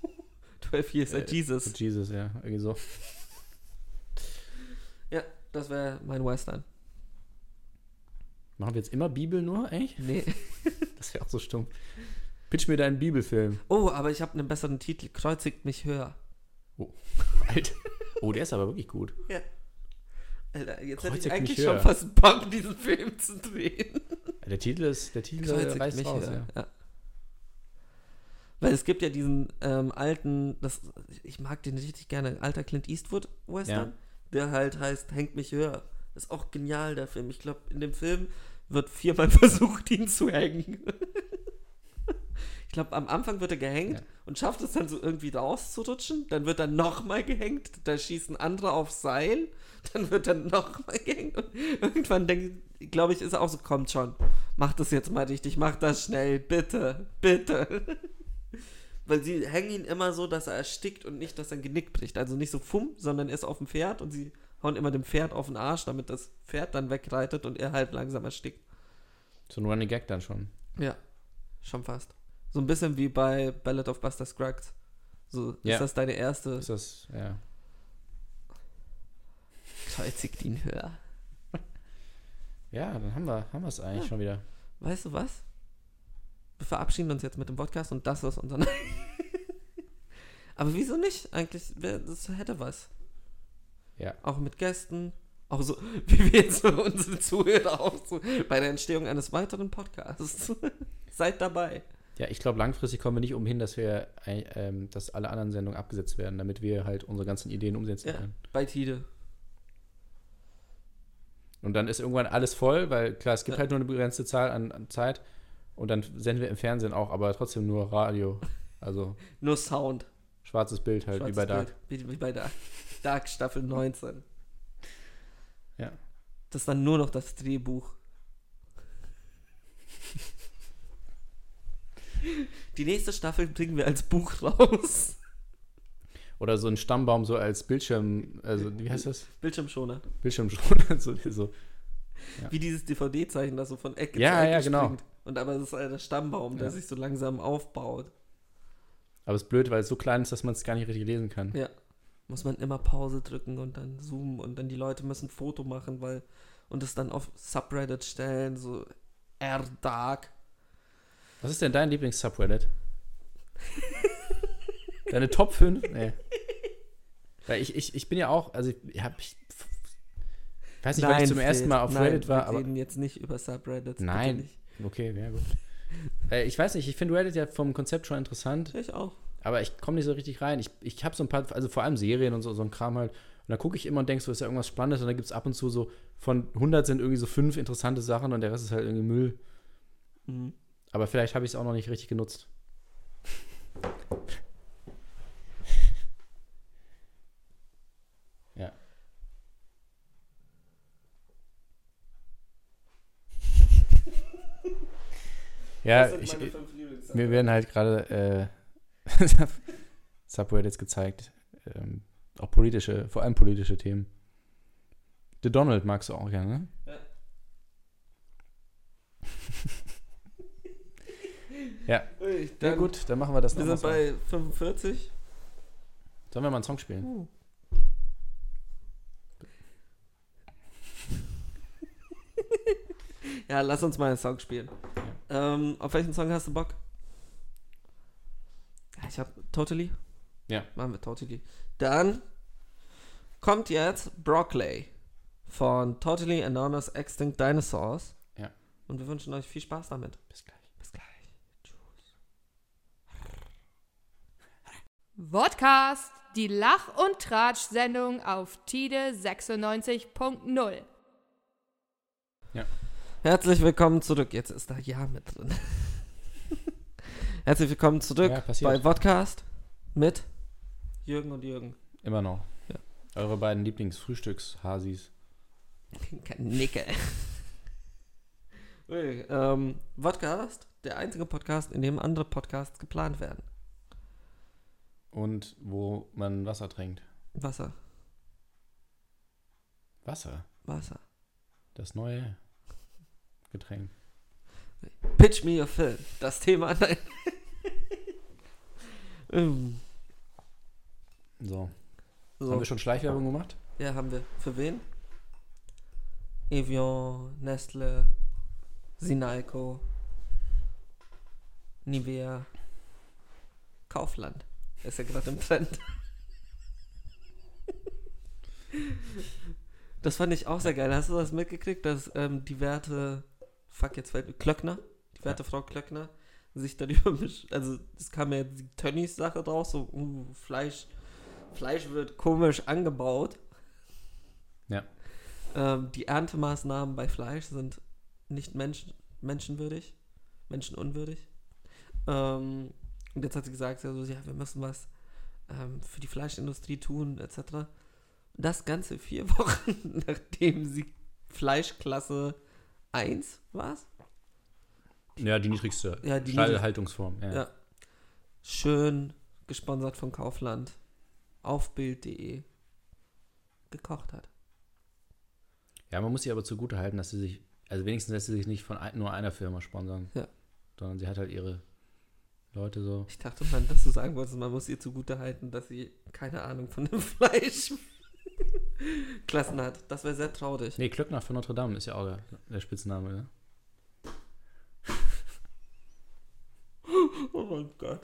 [SPEAKER 4] 12 Years
[SPEAKER 5] Äh,
[SPEAKER 4] Jesus.
[SPEAKER 5] for Jesus, ja, irgendwie so.
[SPEAKER 4] Ja, das wäre mein Western.
[SPEAKER 5] Machen wir jetzt immer Bibel nur, echt?
[SPEAKER 4] Nee.
[SPEAKER 5] Das wäre auch so stumpf. Pitch mir deinen Bibelfilm.
[SPEAKER 4] Oh, aber ich habe einen besseren Titel. Kreuzigt mich höher.
[SPEAKER 5] Alter. Oh, der ist aber wirklich gut.
[SPEAKER 4] Ja. Alter, jetzt hätte
[SPEAKER 5] Kreuzigt
[SPEAKER 4] ich eigentlich schon fast Bock, diesen Film zu drehen.
[SPEAKER 5] Der Titel ist, der Titel
[SPEAKER 4] Kreuzigt
[SPEAKER 5] reißt
[SPEAKER 4] mich
[SPEAKER 5] raus, ja.
[SPEAKER 4] Ja. Weil es gibt ja diesen ähm, alten, das, ich mag den richtig gerne, alter Clint Eastwood Western,
[SPEAKER 5] Ja.
[SPEAKER 4] der halt heißt Hängt mich höher. Ist auch genial, der Film. Ich glaube, in dem Film wird viermal versucht, ihn zu hängen. Ich glaube, am Anfang wird er gehängt
[SPEAKER 5] Ja.
[SPEAKER 4] und schafft es dann so irgendwie rauszurutschen. Dann wird er nochmal gehängt. Da schießen andere aufs Seil. Dann wird er nochmal gehängt. Und irgendwann denke glaube ich, ist er auch so, kommt schon. Mach das jetzt mal richtig. Mach das schnell. Bitte. Bitte. Weil sie hängen ihn immer so, dass er erstickt und nicht, dass er ein Genick bricht. Also nicht so fumm, sondern er ist auf dem Pferd und sie hauen immer dem Pferd auf den Arsch, damit das Pferd dann wegreitet und er halt langsam erstickt.
[SPEAKER 5] So ein Running Gag dann schon.
[SPEAKER 4] Ja, schon fast. So ein bisschen wie bei Ballad of Buster Scruggs. So,
[SPEAKER 5] Ja.
[SPEAKER 4] ist das deine erste?
[SPEAKER 5] Ist das, ja.
[SPEAKER 4] Kreuzigt ihn höher.
[SPEAKER 5] Ja, dann haben wir haben wir es eigentlich
[SPEAKER 4] Ja.
[SPEAKER 5] schon wieder.
[SPEAKER 4] Weißt du was? Wir verabschieden uns jetzt mit dem Podcast und das ist unser. Aber wieso nicht? Eigentlich, das hätte was.
[SPEAKER 5] Ja.
[SPEAKER 4] Auch mit Gästen. Auch so, wie wir jetzt unsere Zuhörer auch so bei der Entstehung eines weiteren Podcasts. Seid dabei.
[SPEAKER 5] Ja, ich glaube, langfristig kommen wir nicht umhin, dass wir, äh, ähm, dass alle anderen Sendungen abgesetzt werden, damit wir halt unsere ganzen Ideen umsetzen
[SPEAKER 4] Ja,
[SPEAKER 5] können.
[SPEAKER 4] bei Tide.
[SPEAKER 5] Und dann ist irgendwann alles voll, weil klar, es gibt
[SPEAKER 4] Ja.
[SPEAKER 5] halt nur eine begrenzte Zahl an, an Zeit. Und dann senden wir im Fernsehen auch, aber trotzdem nur Radio. Also
[SPEAKER 4] Nur Sound.
[SPEAKER 5] schwarzes Bild halt, wie
[SPEAKER 4] Schwarzes
[SPEAKER 5] bei Dark.
[SPEAKER 4] Bild. Wie, wie bei Dark. Dark Staffel 19.
[SPEAKER 5] Ja.
[SPEAKER 4] Das ist dann nur noch das Drehbuch. Die nächste Staffel bringen wir als Buch raus.
[SPEAKER 5] Oder so ein Stammbaum so als Bildschirm, also wie heißt das?
[SPEAKER 4] Bildschirmschoner.
[SPEAKER 5] Bildschirmschoner. so, so. Ja.
[SPEAKER 4] Wie dieses DVD-Zeichen, das so von Ecke
[SPEAKER 5] Ja,
[SPEAKER 4] zu Ecke
[SPEAKER 5] ja, genau.
[SPEAKER 4] springt. Und aber das ist halt der Stammbaum, der
[SPEAKER 5] Ja.
[SPEAKER 4] sich so langsam aufbaut.
[SPEAKER 5] Aber es ist blöd, weil es so klein ist, dass man es gar nicht richtig lesen kann.
[SPEAKER 4] Ja. muss man immer Pause drücken und dann zoomen und dann die Leute müssen ein Foto machen, weil und es dann auf Subreddit stellen, so R-Dark.
[SPEAKER 5] Was ist denn dein Lieblings-Subreddit? Deine Top 5? Nee. Weil ich, ich, ich bin ja auch, also ich hab, ich weiß nicht, weil ich zum
[SPEAKER 4] Fred,
[SPEAKER 5] ersten Mal auf
[SPEAKER 4] nein,
[SPEAKER 5] Reddit war,
[SPEAKER 4] wir
[SPEAKER 5] aber.
[SPEAKER 4] reden jetzt nicht über Subreddits.
[SPEAKER 5] Nein. Okay, ja gut. Äh, ich weiß nicht, ich finde Reddit ja vom Konzept schon interessant,
[SPEAKER 4] Ich auch.
[SPEAKER 5] aber ich komme nicht so richtig rein. Ich, ich habe so ein paar, also vor allem Serien und so, so ein Kram halt. Und da gucke ich immer und denke so, ist ja irgendwas Spannendes und dann gibt es ab und zu so, von 100 sind irgendwie so fünf interessante Sachen und der Rest ist halt irgendwie Müll.
[SPEAKER 4] Mhm.
[SPEAKER 5] Aber vielleicht habe ich es auch noch nicht richtig genutzt. ja. ja, ich, mir werden halt gerade äh, Subreddits gezeigt. Ähm, auch politische, vor allem politische Themen. The Donald magst du auch gerne, ne? Ja.
[SPEAKER 4] Ui,
[SPEAKER 5] Ja
[SPEAKER 4] dann-
[SPEAKER 5] gut, dann machen wir das
[SPEAKER 4] Wir sind bei 45.
[SPEAKER 5] Sollen wir mal einen Song spielen?
[SPEAKER 4] Uh. ja, lass uns mal einen Song spielen. Ähm, auf welchen Song hast du Bock? Ja, Ich hab Totally.
[SPEAKER 5] Ja.
[SPEAKER 4] Machen wir Totally. Dann kommt jetzt Broccoli von Totally Enormous Extinct Dinosaurs.
[SPEAKER 5] Ja.
[SPEAKER 4] Und wir wünschen euch viel Spaß damit.
[SPEAKER 5] Bis gleich.
[SPEAKER 1] Vodcast, die Lach- und Tratsch-Sendung auf Tide 96.0.
[SPEAKER 4] Herzlich willkommen zurück. Jetzt ist da Ja mit drin. Herzlich willkommen zurück
[SPEAKER 5] Ja,
[SPEAKER 4] bei Podcast mit Jürgen und Jürgen.
[SPEAKER 5] Immer noch.
[SPEAKER 4] Ja.
[SPEAKER 5] Eure beiden Lieblingsfrühstücks-Hasis.
[SPEAKER 4] Kein Nickel. Ui, ähm, Podcast, der einzige Podcast, in dem andere Podcasts geplant werden.
[SPEAKER 5] Und wo man Wasser trinkt.
[SPEAKER 4] Wasser,
[SPEAKER 5] Wasser.
[SPEAKER 4] Wasser.
[SPEAKER 5] Das neue Getränk.
[SPEAKER 4] Pitch me your film. Das Thema. Nein. Ähm,
[SPEAKER 5] So.
[SPEAKER 4] so.
[SPEAKER 5] Haben wir schon Schleichwerbung gemacht?
[SPEAKER 4] Ja, haben wir. Für wen? Evian, Nestle, Sinalco, Nivea, Kaufland. Ist ja gerade im Trend. Das fand ich auch sehr geil. Hast du das mitgekriegt, dass ähm, die Werte, fuck, jetzt fällt Klöckner, die werte Frau Klöckner, sich darüber, besch- also es kam ja die Tönnies Sache draus, so, uh, Fleisch, Fleisch wird komisch angebaut.
[SPEAKER 5] Ja.
[SPEAKER 4] Ähm, die Erntemaßnahmen bei Fleisch sind nicht Menschen, menschenwürdig, menschenunwürdig. Ähm, und jetzt hat sie gesagt, also, ja, wir müssen was ähm, für die Fleischindustrie tun, etc. Das Ganze vier Wochen, nachdem sie Fleischklasse 1 war
[SPEAKER 5] Ja, die niedrigste
[SPEAKER 4] Ja, die
[SPEAKER 5] Stallhaltungsform. Ja.
[SPEAKER 4] Ja. Schön gesponsert von Kaufland auf Bild.de gekocht hat.
[SPEAKER 5] ja, man muss sie aber zugute halten, dass sie sich, also wenigstens lässt sie sich nicht von nur einer Firma sponsern.
[SPEAKER 4] Ja.
[SPEAKER 5] Sondern sie hat halt ihre Leute so.
[SPEAKER 4] Ich dachte, man, dass du sagen wolltest, man muss ihr zugute halten, dass sie keine Ahnung von dem Fleisch Klassen hat. Das wäre sehr traurig.
[SPEAKER 5] Nee, Klöckner von Notre Dame ist ja auch der, der Spitzname, ne?
[SPEAKER 4] Oh mein Gott.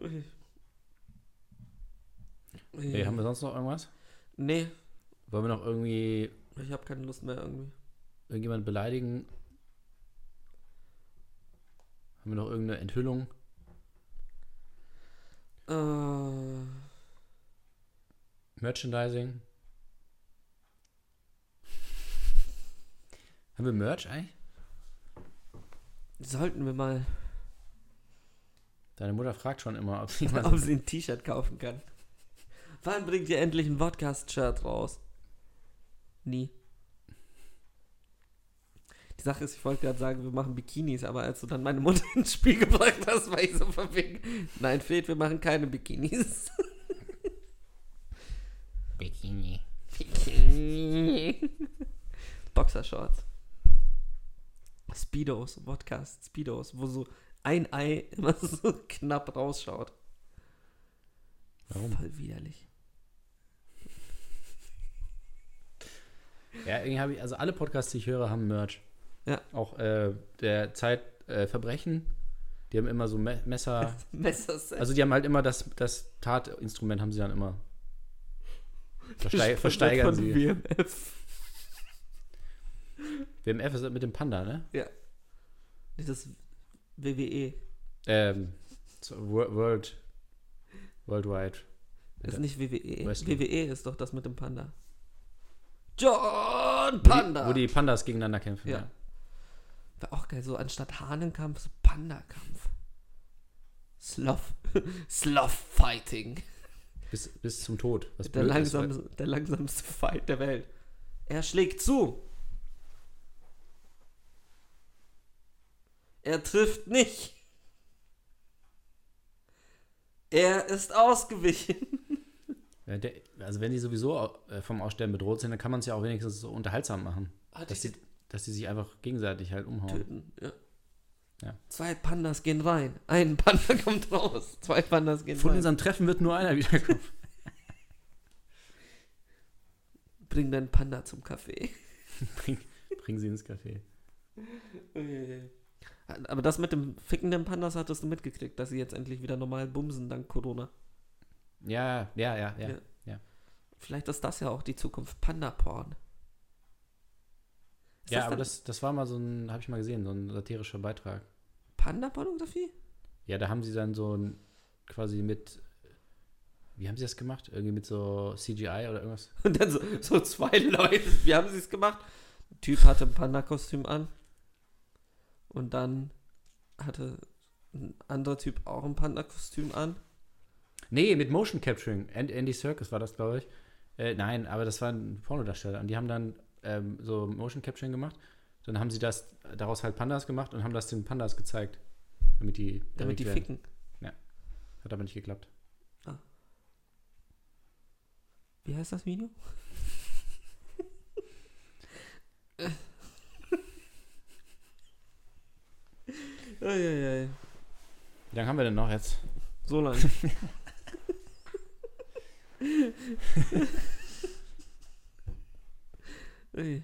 [SPEAKER 4] Ui.
[SPEAKER 5] Hey, haben wir sonst noch irgendwas?
[SPEAKER 4] Nee,
[SPEAKER 5] Wollen wir noch irgendwie
[SPEAKER 4] ich habe keine Lust mehr irgendwie.
[SPEAKER 5] irgendjemand beleidigen? Haben wir noch irgendeine Enthüllung?
[SPEAKER 4] Äh,
[SPEAKER 5] Merchandising? Haben wir Merch eigentlich?
[SPEAKER 4] sollten wir mal,
[SPEAKER 5] Deine Mutter fragt schon immer, ob sie
[SPEAKER 4] ob sie ein T-Shirt kaufen kann. Wann bringt ihr endlich ein Podcast-Shirt raus? Nie. Die Sache ist, ich wollte gerade sagen, wir machen Bikinis, aber als du dann meine Mutter ins Spiel gebracht hast, war ich so verwirrt. Nein, fehlt, wir machen keine Bikinis.
[SPEAKER 5] Bikini.
[SPEAKER 4] Bikini. Boxershorts. Speedos, Podcast, Speedos, wo so ein Ei immer so knapp rausschaut.
[SPEAKER 5] Warum?
[SPEAKER 4] Voll widerlich.
[SPEAKER 5] Ja, irgendwie habe ich, also alle Podcasts, die ich höre, haben Merch.
[SPEAKER 4] Ja.
[SPEAKER 5] Auch äh, der Zeit äh, die haben immer so Me Messer.
[SPEAKER 4] Messerset.
[SPEAKER 5] Also die haben halt immer das, das Tatinstrument haben sie dann immer. Versteig, versteigern sie.
[SPEAKER 4] WMF.
[SPEAKER 5] WMF ist mit dem Panda, ne?
[SPEAKER 4] Ja. Nee, Das WWE.
[SPEAKER 5] Ähm, Wo- World. Worldwide.
[SPEAKER 4] Ist nicht WWE.
[SPEAKER 5] Wrestling.
[SPEAKER 4] WWE ist doch das mit dem Panda. John
[SPEAKER 5] Wo
[SPEAKER 4] Panda.
[SPEAKER 5] die, wo die Pandas gegeneinander kämpfen.
[SPEAKER 4] Ja.
[SPEAKER 5] Ja.
[SPEAKER 4] Wäre auch geil, so anstatt Hahnenkampf, so Panda-Kampf. Sloth. Sloth Fighting.
[SPEAKER 5] Bis, bis zum Tod. Was
[SPEAKER 4] Der,
[SPEAKER 5] blöd ist,
[SPEAKER 4] langsam, der langsamste Fight der Welt. Er schlägt zu. Er trifft nicht. Er ist ausgewichen.
[SPEAKER 5] Ja, der, also wenn die sowieso äh, vom Aussterben bedroht sind, dann kann man es ja auch wenigstens so unterhaltsam machen.
[SPEAKER 4] Ah,
[SPEAKER 5] Dass die, dass die sich einfach gegenseitig halt umhauen.
[SPEAKER 4] töten. Ja.
[SPEAKER 5] Ja.
[SPEAKER 4] Zwei Pandas gehen rein. Ein Panda kommt raus. Zwei Pandas gehen
[SPEAKER 5] Von
[SPEAKER 4] rein.
[SPEAKER 5] unserem Treffen wird nur einer wiederkommen.
[SPEAKER 4] Bring deinen Panda zum Café.
[SPEAKER 5] Bring, bring sie ins Café.
[SPEAKER 4] Aber das mit dem fickenden Pandas hattest du mitgekriegt, dass sie jetzt endlich wieder normal bumsen dank Corona.
[SPEAKER 5] Ja, ja, ja, ja.
[SPEAKER 4] Ja. Vielleicht ist das ja auch die Zukunft. Panda-Porn. Ist
[SPEAKER 5] Ja,
[SPEAKER 4] das
[SPEAKER 5] aber das, das war mal so ein, habe ich mal gesehen, so ein satirischer Beitrag.
[SPEAKER 4] Panda-Pornografie?
[SPEAKER 5] Ja, da haben sie dann so ein, quasi mit, wie haben sie das gemacht? Irgendwie mit so CGI oder irgendwas?
[SPEAKER 4] Und dann so, so zwei Leute. Wie haben sie es gemacht? Ein Typ hatte ein Panda-Kostüm an. Und dann hatte ein anderer Typ auch ein Panda-Kostüm an.
[SPEAKER 5] Nee, mit Motion Capturing. And- Andy Circus war das, glaube ich. Äh, nein, aber das waren Pornodarsteller. Und die haben dann ähm, so Motion Capturing gemacht. Dann haben sie das daraus halt Pandas gemacht und haben das den Pandas gezeigt. Damit die,
[SPEAKER 4] Damit die
[SPEAKER 5] werden.
[SPEAKER 4] ficken.
[SPEAKER 5] Hat aber nicht geklappt.
[SPEAKER 4] Wie heißt das Video? Eieiei.
[SPEAKER 5] Wie lange haben wir denn noch jetzt?
[SPEAKER 4] So lang. Ey.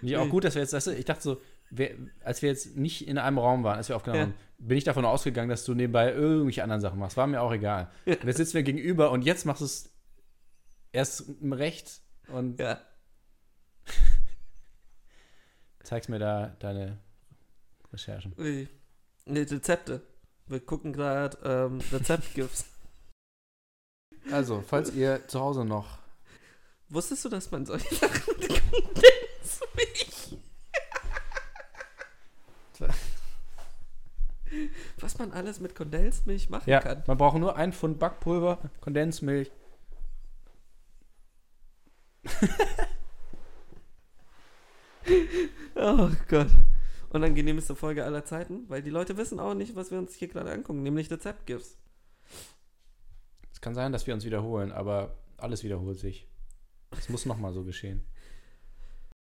[SPEAKER 5] Nicht auch gut, dass wir jetzt, weißt du, ich dachte so, wer, als wir jetzt nicht in einem Raum waren, als wir aufgenommen
[SPEAKER 4] Ja.
[SPEAKER 5] haben, bin ich davon ausgegangen, dass du nebenbei irgendwelche anderen Sachen machst. War mir auch egal. Und jetzt sitzen wir gegenüber und jetzt machst du es erst Recht und
[SPEAKER 4] Ja.
[SPEAKER 5] zeigst mir da deine Recherchen.
[SPEAKER 4] Nee, Rezepte. Wir gucken gerade ähm, Rezept-GIFs.
[SPEAKER 5] Also, falls ihr zu Hause noch
[SPEAKER 4] Wusstest du, dass man solche Sachen Kondensmilch? Was man alles mit Kondensmilch machen
[SPEAKER 5] Ja,
[SPEAKER 4] kann.
[SPEAKER 5] man braucht nur ein Pfund Backpulver, Kondensmilch.
[SPEAKER 4] Oh Gott. Unangenehmste Folge aller Zeiten, weil die Leute wissen auch nicht, was wir uns hier gerade angucken, nämlich Rezept-GIFs.
[SPEAKER 5] Es kann sein, dass wir uns wiederholen, aber alles wiederholt sich. Es muss nochmal so geschehen.